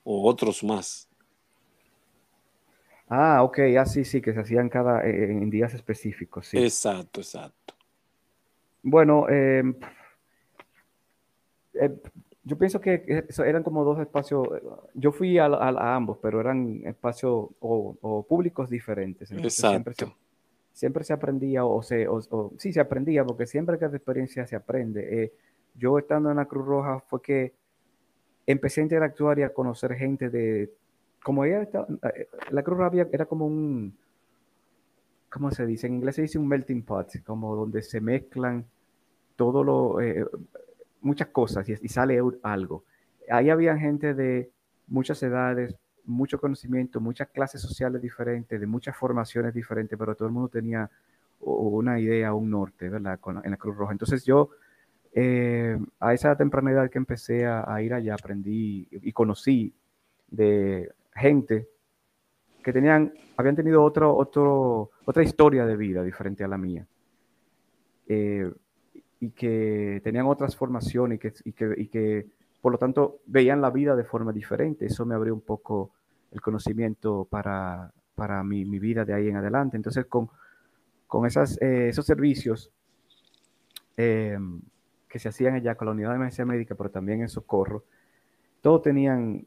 o otros más. Ah, ok, así ah, sí, que se hacían cada eh, en días específicos, sí. Exacto, exacto. Bueno, em, eh, yo pienso que eran como dos espacios. Yo fui a, ambos, pero eran espacios o, públicos diferentes. Exacto siempre se aprendía o se, o, sí se aprendía, porque siempre que de experiencia se aprende. Eh, yo estando en la Cruz Roja fue que empecé a interactuar y a conocer gente de, como ella estaba, eh, la Cruz Roja era como un, ¿cómo se dice? En inglés se dice un melting pot, como donde se mezclan todo lo, eh, muchas cosas y, sale algo. Ahí había gente de muchas edades, mucho conocimiento, muchas clases sociales diferentes, de muchas formaciones diferentes, pero todo el mundo tenía una idea, un norte, ¿verdad? en la Cruz Roja. Entonces yo, eh, a esa temprana edad que empecé a, ir allá, aprendí y conocí de gente que tenían, habían tenido otro, otro, otra historia de vida diferente a la mía. Eh, y que tenían otras formaciones y que, y que, y que por lo tanto, veían la vida de forma diferente. Eso me abrió un poco el conocimiento para, para mi, mi vida de ahí en adelante. Entonces, con, con esas, eh, esos servicios eh, que se hacían allá con la unidad de emergencia médica, pero también en socorro, todos tenían...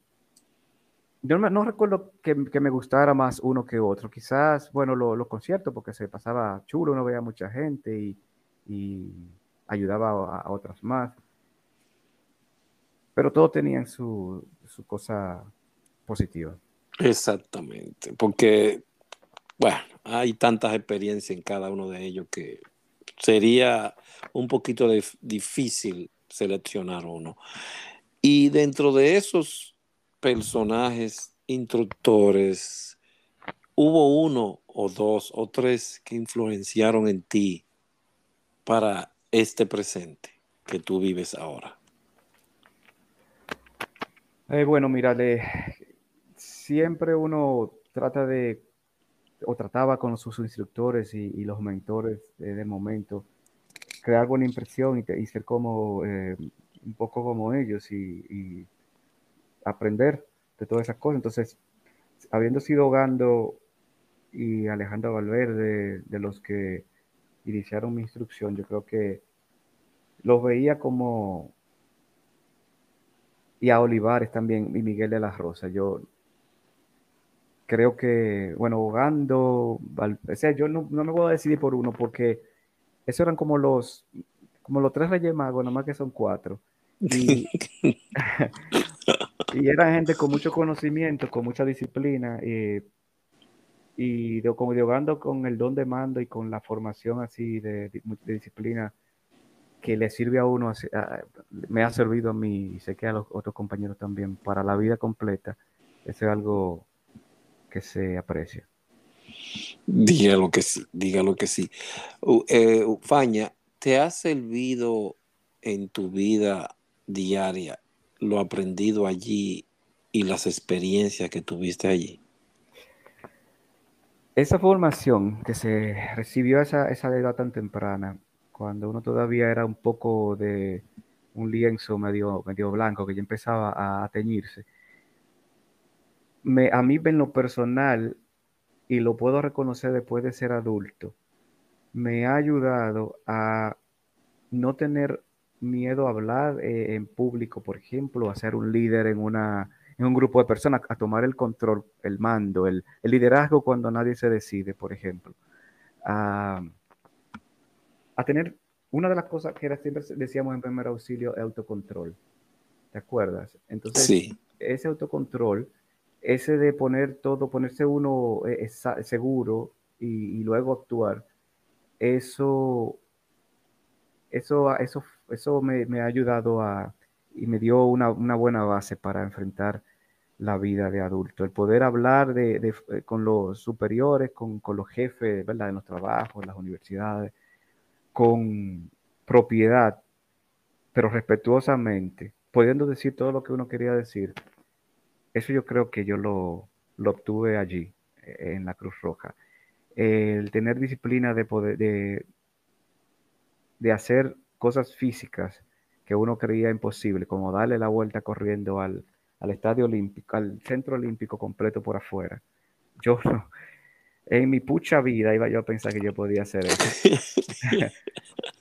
Yo no, recuerdo que, que, me gustara más uno que otro. Quizás, bueno, los conciertos, porque se pasaba chulo, uno veía mucha gente y, y ayudaba a, otras más pero todos tenían su, cosa positiva. Exactamente, porque, bueno, hay tantas experiencias en cada uno de ellos que sería un poquito difícil seleccionar uno. Y dentro de esos personajes instructores, hubo uno o dos o tres que influenciaron en ti para este presente que tú vives ahora? Eh, bueno, mírale, siempre uno trata de, o trataba con sus instructores y, los mentores del momento, crear buena impresión y, ser como, eh, un poco como ellos y, aprender de todas esas cosas. Entonces, habiendo sido Gando y Alejandro Valverde, de los que iniciaron mi instrucción, yo creo que los veía como y a Olivares también, y Miguel de la Rosa. Yo creo que, bueno, Ogando, o sea, yo no, me voy a decidir por uno porque esos eran como los, como los tres reyes magos, nomás que son cuatro. Y, y eran gente con mucho conocimiento, con mucha disciplina, y, y de, como diogando con el don de mando y con la formación así de disciplina que le sirve a uno, me ha servido a mí y sé que a los otros compañeros también para la vida completa. Eso es algo que se aprecia. Dígalo que sí, dígalo que sí. Eh, Faña, ¿te ha servido en tu vida diaria lo aprendido allí y las experiencias que tuviste allí? Esa formación que se recibió a esa, esa edad tan temprana cuando uno todavía era un poco de un lienzo medio, medio blanco que ya empezaba a teñirse. A mí en lo personal, y lo puedo reconocer después de ser adulto, me ha ayudado a no tener miedo a hablar eh, en público, por ejemplo, a ser un líder en, una, en un grupo de personas, a tomar el control, el mando, el, liderazgo cuando nadie se decide, por ejemplo a tener una de las cosas que era, siempre decíamos en primer auxilio, autocontrol. ¿Te acuerdas? Entonces, ese autocontrol, ese de poner todo, ponerse uno eh, seguro y, luego actuar, eso, eso, eso, eso me, ha ayudado a, y me dio una, buena base para enfrentar la vida de adulto. El poder hablar de, eh, con los superiores, con, con los jefes ¿verdad? de los trabajos, las universidades, con propiedad, pero respetuosamente, pudiendo decir todo lo que uno quería decir, eso yo creo que yo lo, obtuve allí, eh, en la Cruz Roja. El tener disciplina de poder, de, de hacer cosas físicas que uno creía imposible, como darle la vuelta corriendo al, al estadio olímpico, al centro olímpico completo por afuera. Yo no, en mi pucha vida iba yo a pensar que yo podía hacer eso.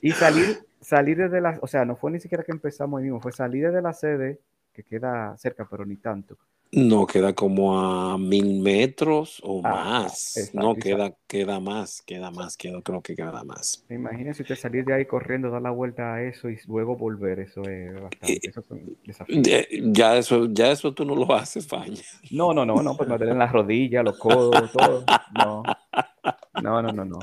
y salir, salir desde la, o sea, no fue ni siquiera que empezamos ahí mismo, fue salir desde la sede, que queda cerca, pero ni tanto, no, queda como a mil metros o ah, más. no, queda, queda más, queda más, queda, creo que queda más. Imagínese usted salir de ahí corriendo, dar la vuelta a eso y luego volver. Eso es bastante. ya, eso, ya eso tú no lo haces, Faña. No, no, no, no, pues me duelen las rodillas, los codos, todo. No. No, no, no, no.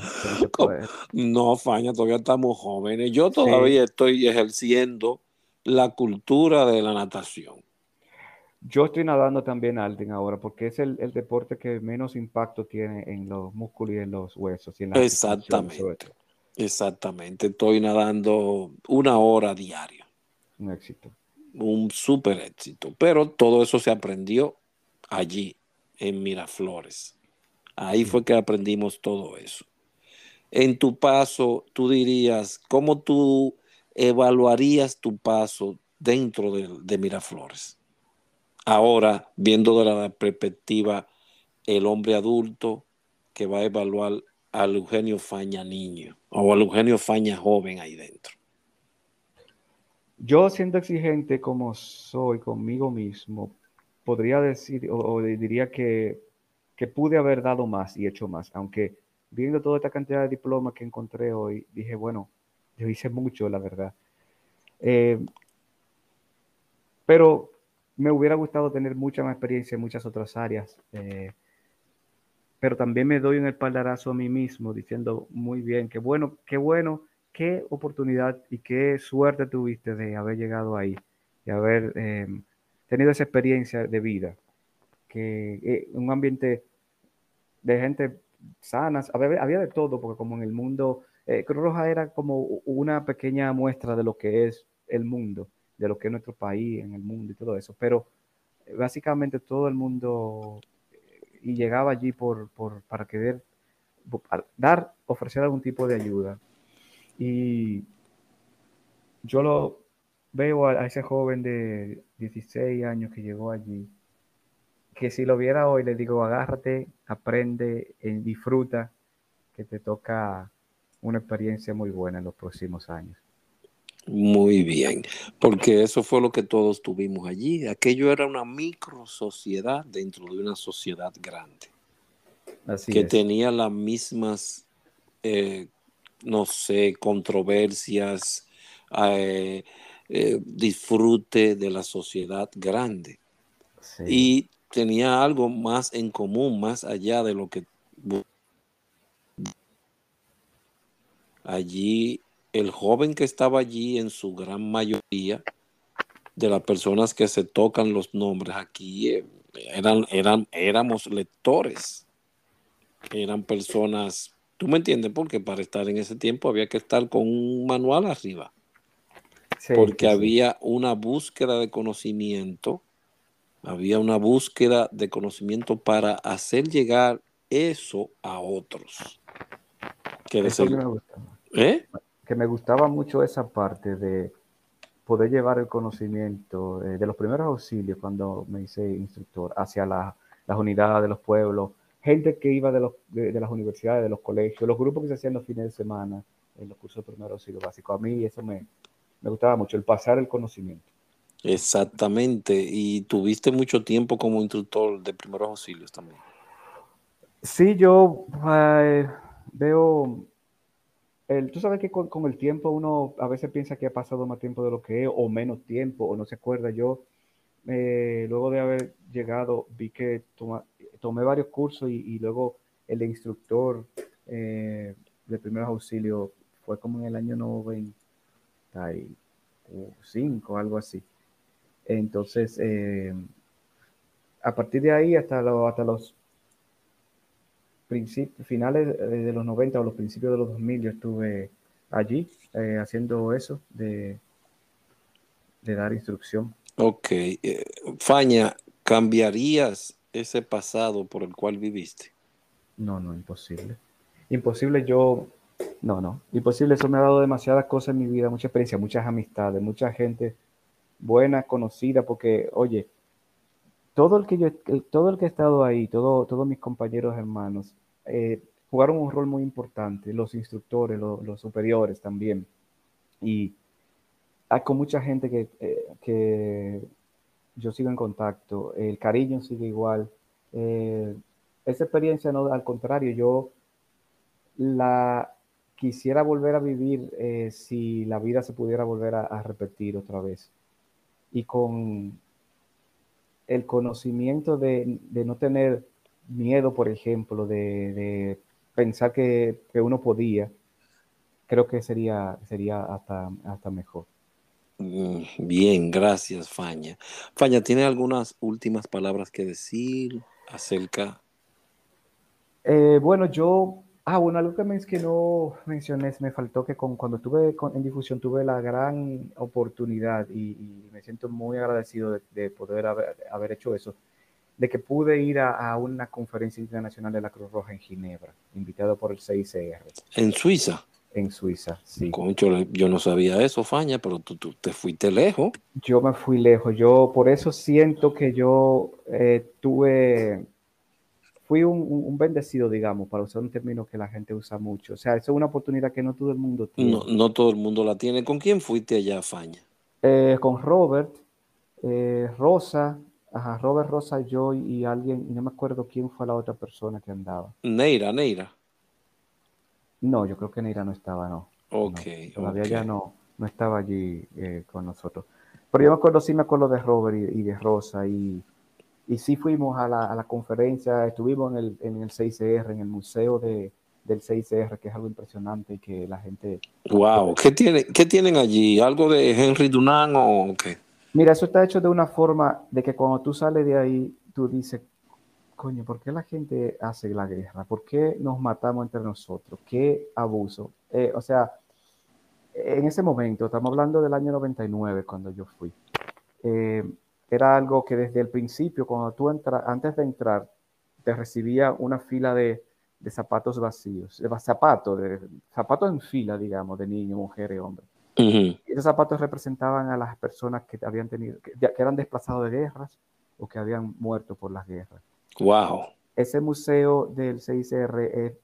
No, Faña, todavía estamos jóvenes. Yo todavía estoy ejerciendo la cultura de la natación. Yo estoy nadando también Alden ahora porque es el, deporte que menos impacto tiene en los músculos y en los huesos. Y Exactamente. Exactamente. Estoy nadando una hora diaria. Un éxito. Un súper éxito. Pero todo eso se aprendió allí, en Miraflores. Ahí fue que aprendimos todo eso. En tu paso, tú dirías, ¿cómo tú evaluarías tu paso dentro de Miraflores? Ahora viendo de la perspectiva el hombre adulto que va a evaluar al Eugenio Faña niño o al Eugenio Faña joven ahí dentro? Yo siendo exigente como soy conmigo mismo, podría decir o, diría que, pude haber dado más y hecho más, aunque viendo toda esta cantidad de diplomas que encontré hoy, dije, bueno, yo hice mucho, la verdad. Eh, pero me hubiera gustado tener mucha más experiencia en muchas otras áreas, eh, pero también me doy un espaldarazo a mí mismo diciendo muy bien, qué bueno, qué bueno, qué oportunidad y qué suerte tuviste de haber llegado ahí y haber em, tenido esa experiencia de vida, que eh, un ambiente de gente sana, había, había, de todo, porque como en el mundo, eh, Cruz Roja era como una pequeña muestra de lo que es el mundo, de lo que es nuestro país en el mundo y todo eso, pero eh, básicamente todo el mundo y llegaba allí por, por, para querer dar, ofrecer algún tipo de ayuda. Y yo lo veo a, ese joven de 16 años que llegó allí, que si lo viera hoy le digo, agárrate, aprende, eh, disfruta, que te toca una experiencia muy buena en los próximos años. Muy bien, porque eso fue lo que todos tuvimos allí. Aquello era una micro sociedad dentro de una sociedad grande. Así que tenía las mismas, eh, no sé, controversias, eh, eh, disfrute de la sociedad grande. Y tenía algo más en común, más allá de lo que allí el joven que estaba allí en su gran mayoría de las personas que se tocan los nombres aquí eh, eran, eran, éramos lectores, eran personas, tú me entiendes, porque para estar en ese tiempo había que estar con un manual arriba, porque había una búsqueda de conocimiento, había una búsqueda de conocimiento para hacer llegar eso a otros. Que eso me gusta. ¿Eh? Que me gustaba mucho esa parte de poder llevar el conocimiento eh, de los primeros auxilios cuando me hice instructor hacia las unidades de los pueblos, gente que iba de, los, de, las universidades, de los colegios, los grupos que se hacían los fines de semana en los cursos de primeros auxilios básicos. A mí eso me, me gustaba mucho, el pasar el conocimiento. Exactamente. ¿Y tuviste mucho tiempo como instructor de primeros auxilios también? Sí, yo eh, veo tú sabes que con, el tiempo uno a veces piensa que ha pasado más tiempo de lo que es, o menos tiempo, o no se acuerda. Yo, eh, luego de haber llegado, vi que tomé varios cursos y, luego el instructor eh, de primeros auxilios fue como en el año 95, algo así. Entonces, eh, a partir de ahí hasta, hasta los finales eh, de los 90 o los principios de los 2000 yo estuve allí eh, haciendo eso de, de dar instrucción. Ok. Eh, Faña, ¿cambiarías ese pasado por el cual viviste? No, no, imposible. Imposible yo, no, no, imposible. Eso me ha dado demasiadas cosas en mi vida, mucha experiencia, muchas amistades, mucha gente buena, conocida, porque, oye, todo el que yo, todo el que ha estado ahí, todo, todos mis compañeros hermanos, eh, jugaron un rol muy importante, los instructores, los superiores también. Y hay con mucha gente que, eh, que, yo sigo en contacto, el cariño sigue igual. Eh, esa experiencia, no, al contrario, yo la quisiera volver a vivir si la vida se pudiera volver a repetir otra vez. Y con el conocimiento de, no tener miedo, por ejemplo, de, pensar que, uno podía, creo que sería, sería hasta, hasta mejor. Mm, bien, gracias, Faña. Faña, ¿tiene algunas últimas palabras que decir acerca? Eh, bueno, yo Ah, bueno, algo que, me, que no mencioné, me faltó que con, cuando estuve en difusión tuve la gran oportunidad y, me siento muy agradecido de, poder haber, hecho eso, de que pude ir a, una conferencia internacional de la Cruz Roja en Ginebra, invitado por el CICR. ¿En Suiza? En Suiza, sí. Concho, yo no sabía eso, Faña, pero tú, te fuiste lejos. Yo me fui lejos, yo por eso siento que yo eh, tuve fui un, bendecido, digamos, para usar un término que la gente usa mucho. O sea, eso es una oportunidad que no todo el mundo tiene. No, no todo el mundo la tiene. ¿Con quién fuiste allá, Faña? Eh, con Robert, eh, Rosa, ajá, Robert, Rosa, yo y alguien, y no me acuerdo quién fue la otra persona que andaba. Neira, Neira. No, yo creo que Neira no estaba, no. Ok. todavía ya no, no estaba allí eh, con nosotros. Pero yo me acuerdo, sí me acuerdo de Robert y de Rosa y y sí fuimos a la, a la conferencia, estuvimos en el, en el CICR, en el museo de, del CICR, que es algo impresionante y que la gente... ¡Wow! ¿Qué, tiene, ¿Qué tienen allí? ¿Algo de Henry Dunant o qué? Mira, eso está hecho de una forma de que cuando tú sales de ahí, tú dices, coño, ¿por qué la gente hace la guerra? ¿Por qué nos matamos entre nosotros? ¿Qué abuso? Eh, o sea, en ese momento, estamos hablando del año 99 cuando yo fui, eh, era algo que desde el principio, cuando tú entras, antes de entrar, te recibía una fila de, de zapatos vacíos, de zapatos, de, zapatos en fila, digamos, de niños, mujeres, hombres. Y esos zapatos representaban a las personas que habían tenido, que, que eran desplazados de guerras o que habían muerto por las guerras. Wow. Ese museo del CICR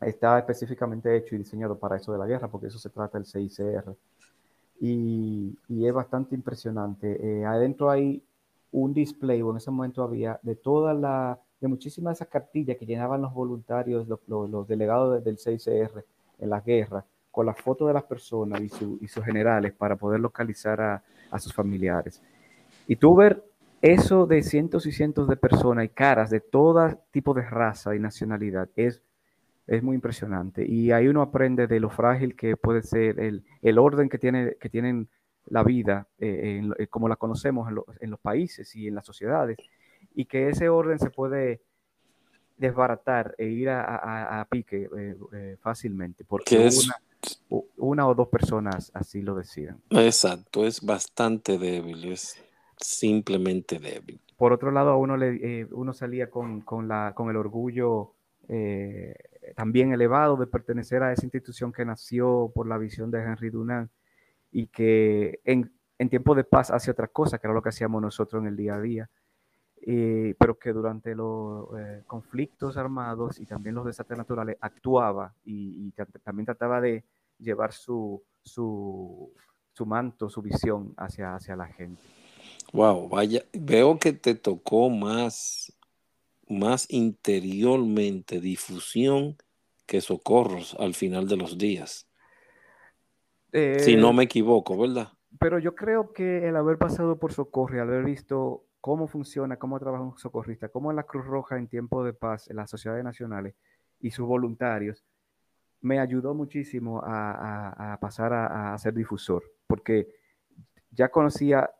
está específicamente hecho y diseñado para eso de la guerra, porque eso se trata del CICR. Y, es bastante impresionante. Eh, adentro hay un display, o en ese momento había, de toda la, de muchísimas de esas cartillas que llenaban los voluntarios, los, los, delegados del CICR en la guerra, con las fotos de las personas y, su, y sus generales para poder localizar a, a sus familiares. Y tú ver eso de cientos y cientos de personas y caras de todo tipo de raza y nacionalidad es, es muy impresionante. Y ahí uno aprende de lo frágil que puede ser el, el orden que, tiene, que tienen la vida, eh, en, como la conocemos en, lo, en, los países y en las sociedades, y que ese orden se puede desbaratar e ir a, a, a pique eh, eh, fácilmente, porque es? una, una o dos personas así lo deciden. Exacto, es bastante débil, es simplemente débil. Por otro lado, a uno, le, eh, uno salía con, con, la, con el orgullo eh, también elevado de pertenecer a esa institución que nació por la visión de Henry Dunant y que en, en tiempo de paz hace otra cosa, que era lo que hacíamos nosotros en el día a día, eh, pero que durante los eh, conflictos armados y también los desastres naturales actuaba y, y también trataba de llevar su, su, su manto, su visión hacia, hacia la gente. Wow, vaya, veo que te tocó más, más interiormente difusión que socorros al final de los días. Eh, si no me equivoco, ¿verdad? Pero yo creo que el haber pasado por socorro y haber visto cómo funciona, cómo trabaja un socorrista, cómo la Cruz Roja en tiempo de paz, en las sociedades nacionales y sus voluntarios, me ayudó muchísimo a, a, a pasar a, a ser difusor, porque ya conocía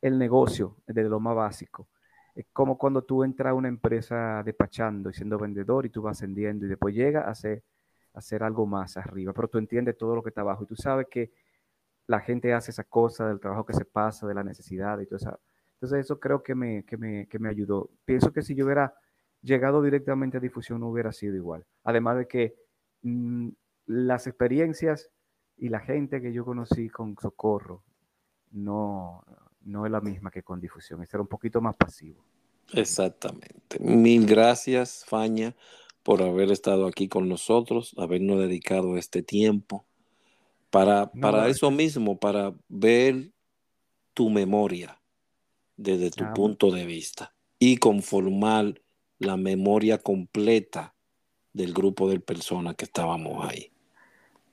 el negocio desde lo más básico. Es como cuando tú entras a una empresa despachando y siendo vendedor y tú vas ascendiendo y después llega a hacer, hacer algo más arriba, pero tú entiendes todo lo que está abajo y tú sabes que la gente hace esa cosa del trabajo que se pasa, de la necesidad y todo eso. Entonces eso creo que me, que me, que me ayudó. Pienso que si yo hubiera llegado directamente a difusión no hubiera sido igual. Además de que mmm, las experiencias y la gente que yo conocí con Socorro no, no es la misma que con difusión, es ser un poquito más pasivo. Exactamente. Mil gracias, Faña, por haber estado aquí con nosotros, habernos dedicado este tiempo para, no, para eso mismo, para ver tu memoria desde tu ah, punto de vista y conformar la memoria completa del grupo de personas que estábamos ahí.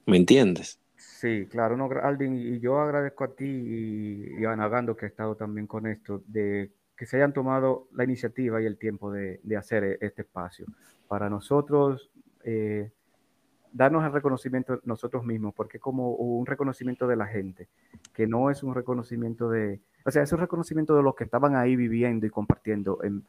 ¿Me entiendes? Sí, claro, no, Alvin, y yo agradezco a ti y, a Nagando que ha estado también con esto, de que se hayan tomado la iniciativa y el tiempo de, hacer e, este espacio. Para nosotros, eh, darnos el reconocimiento nosotros mismos, porque como un reconocimiento de la gente, que no es un reconocimiento de, o sea, es un reconocimiento de los que estaban ahí viviendo y compartiendo en,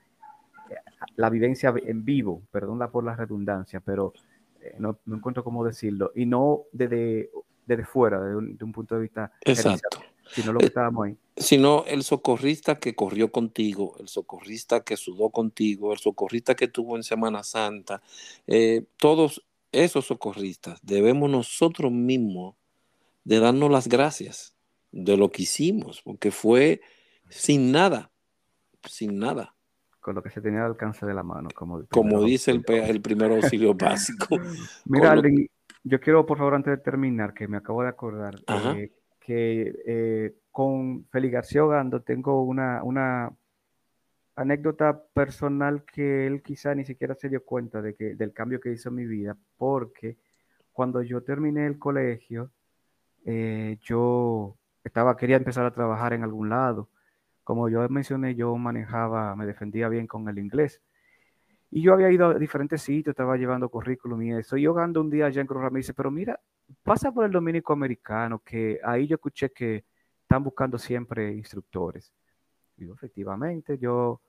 la vivencia en vivo, perdón por la redundancia, pero eh, no, encuentro cómo decirlo, y no desde desde fuera, de un, de un punto de vista. Exacto. Sino lo que estábamos ahí. Sino el socorrista que corrió contigo, el socorrista que sudó contigo, el socorrista que tuvo en Semana Santa, eh, todos esos socorristas debemos nosotros mismos de darnos las gracias de lo que hicimos, porque fue sin nada, sin nada. Con lo que se tenía al alcance de la mano, como, como dice el, el primer auxilio básico. Mira. Yo quiero, por favor, antes de terminar, que me acabo de acordar, eh, que eh, con Félix García Ogando tengo una, una anécdota personal que él quizá ni siquiera se dio cuenta de que, del cambio que hizo en mi vida, porque cuando yo terminé el colegio, eh, yo estaba, quería empezar a trabajar en algún lado. Como yo mencioné, yo manejaba, me defendía bien con el inglés. Y yo había ido a diferentes sitios, estaba llevando currículum y eso. Y yo ando un día allá en Cruz Ramírez, dice, pero mira, pasa por el dominico americano, que ahí yo escuché que están buscando siempre instructores. Y yo, efectivamente, yo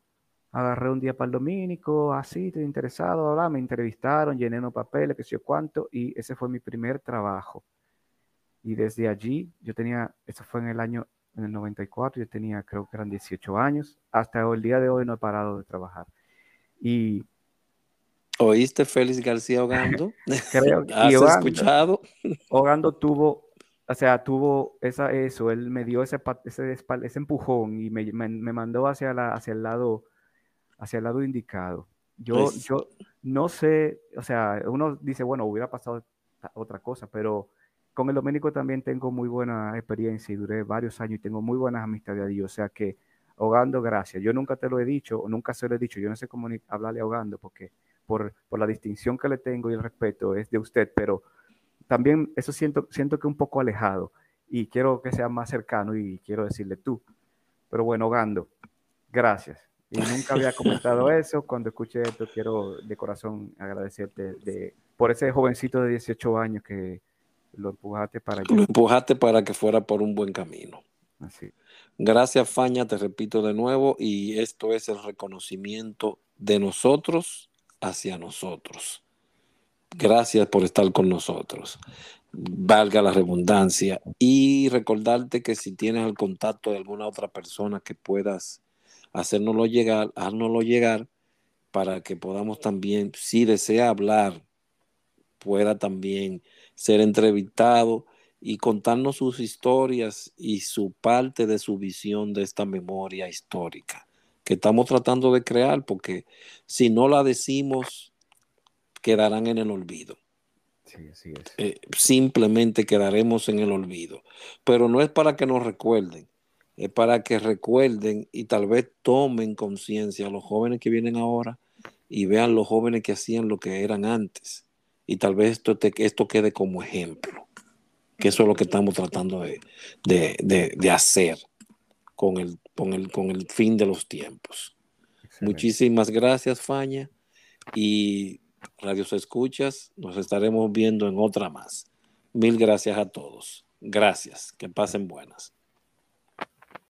agarré un día para el domínico, así, estoy interesado, me entrevistaron, llené unos papeles, qué sé yo cuánto, y ese fue mi primer trabajo. Y desde allí, yo tenía, eso fue en el año, en el 94, yo tenía, creo que eran 18 años, hasta el día de hoy no he parado de trabajar. Y... ¿Oíste Félix García Ogando? creo ¿Has escuchado? Ogando tuvo o sea, tuvo esa, eso, él me dio ese, ese, ese empujón y me, me, mandó hacia, la, hacia, el lado, hacia el lado indicado. Yo, pues yo no sé, o sea, uno dice, bueno, hubiera pasado otra cosa, pero con el Domenico también tengo muy buena experiencia y duré varios años y tengo muy buenas amistades allí, o sea que ahogando gracias. Yo nunca te lo he dicho, o nunca se lo he dicho, yo no sé cómo hablarle ahogando, porque por, por la distinción que le tengo y el respeto es de usted, pero también eso siento, siento que un poco alejado y quiero que sea más cercano y quiero decirle tú. Pero bueno, Gando, gracias. Y nunca había comentado eso. Cuando escuché esto, quiero de corazón agradecerte de, por ese jovencito de 18 años que lo empujaste para... Lo empujaste para que fuera por un buen camino. Gracias, Faña, te repito de nuevo, y esto es el reconocimiento de nosotros hacia nosotros. Gracias por estar con nosotros. Valga la redundancia. Y recordarte que si tienes el contacto de alguna otra persona que puedas hacérnoslo llegar, háznoslo llegar para que podamos también, si desea hablar, pueda también ser entrevistado y contarnos sus historias y su parte de su visión de esta memoria histórica que estamos tratando de crear, porque si no la decimos, quedarán en el olvido. Eh, simplemente quedaremos en el olvido. Pero no es para que nos recuerden, es para que recuerden y tal vez tomen conciencia los jóvenes que vienen ahora y vean los jóvenes que hacían lo que eran antes. Y tal vez esto, esto quede como ejemplo, que eso es lo que estamos tratando de, hacer con el, con, el, con el fin de los tiempos. Muchísimas gracias, Faña. Y Radios Escuchas, nos estaremos viendo en otra más. Mil gracias a todos. Gracias. Que pasen buenas.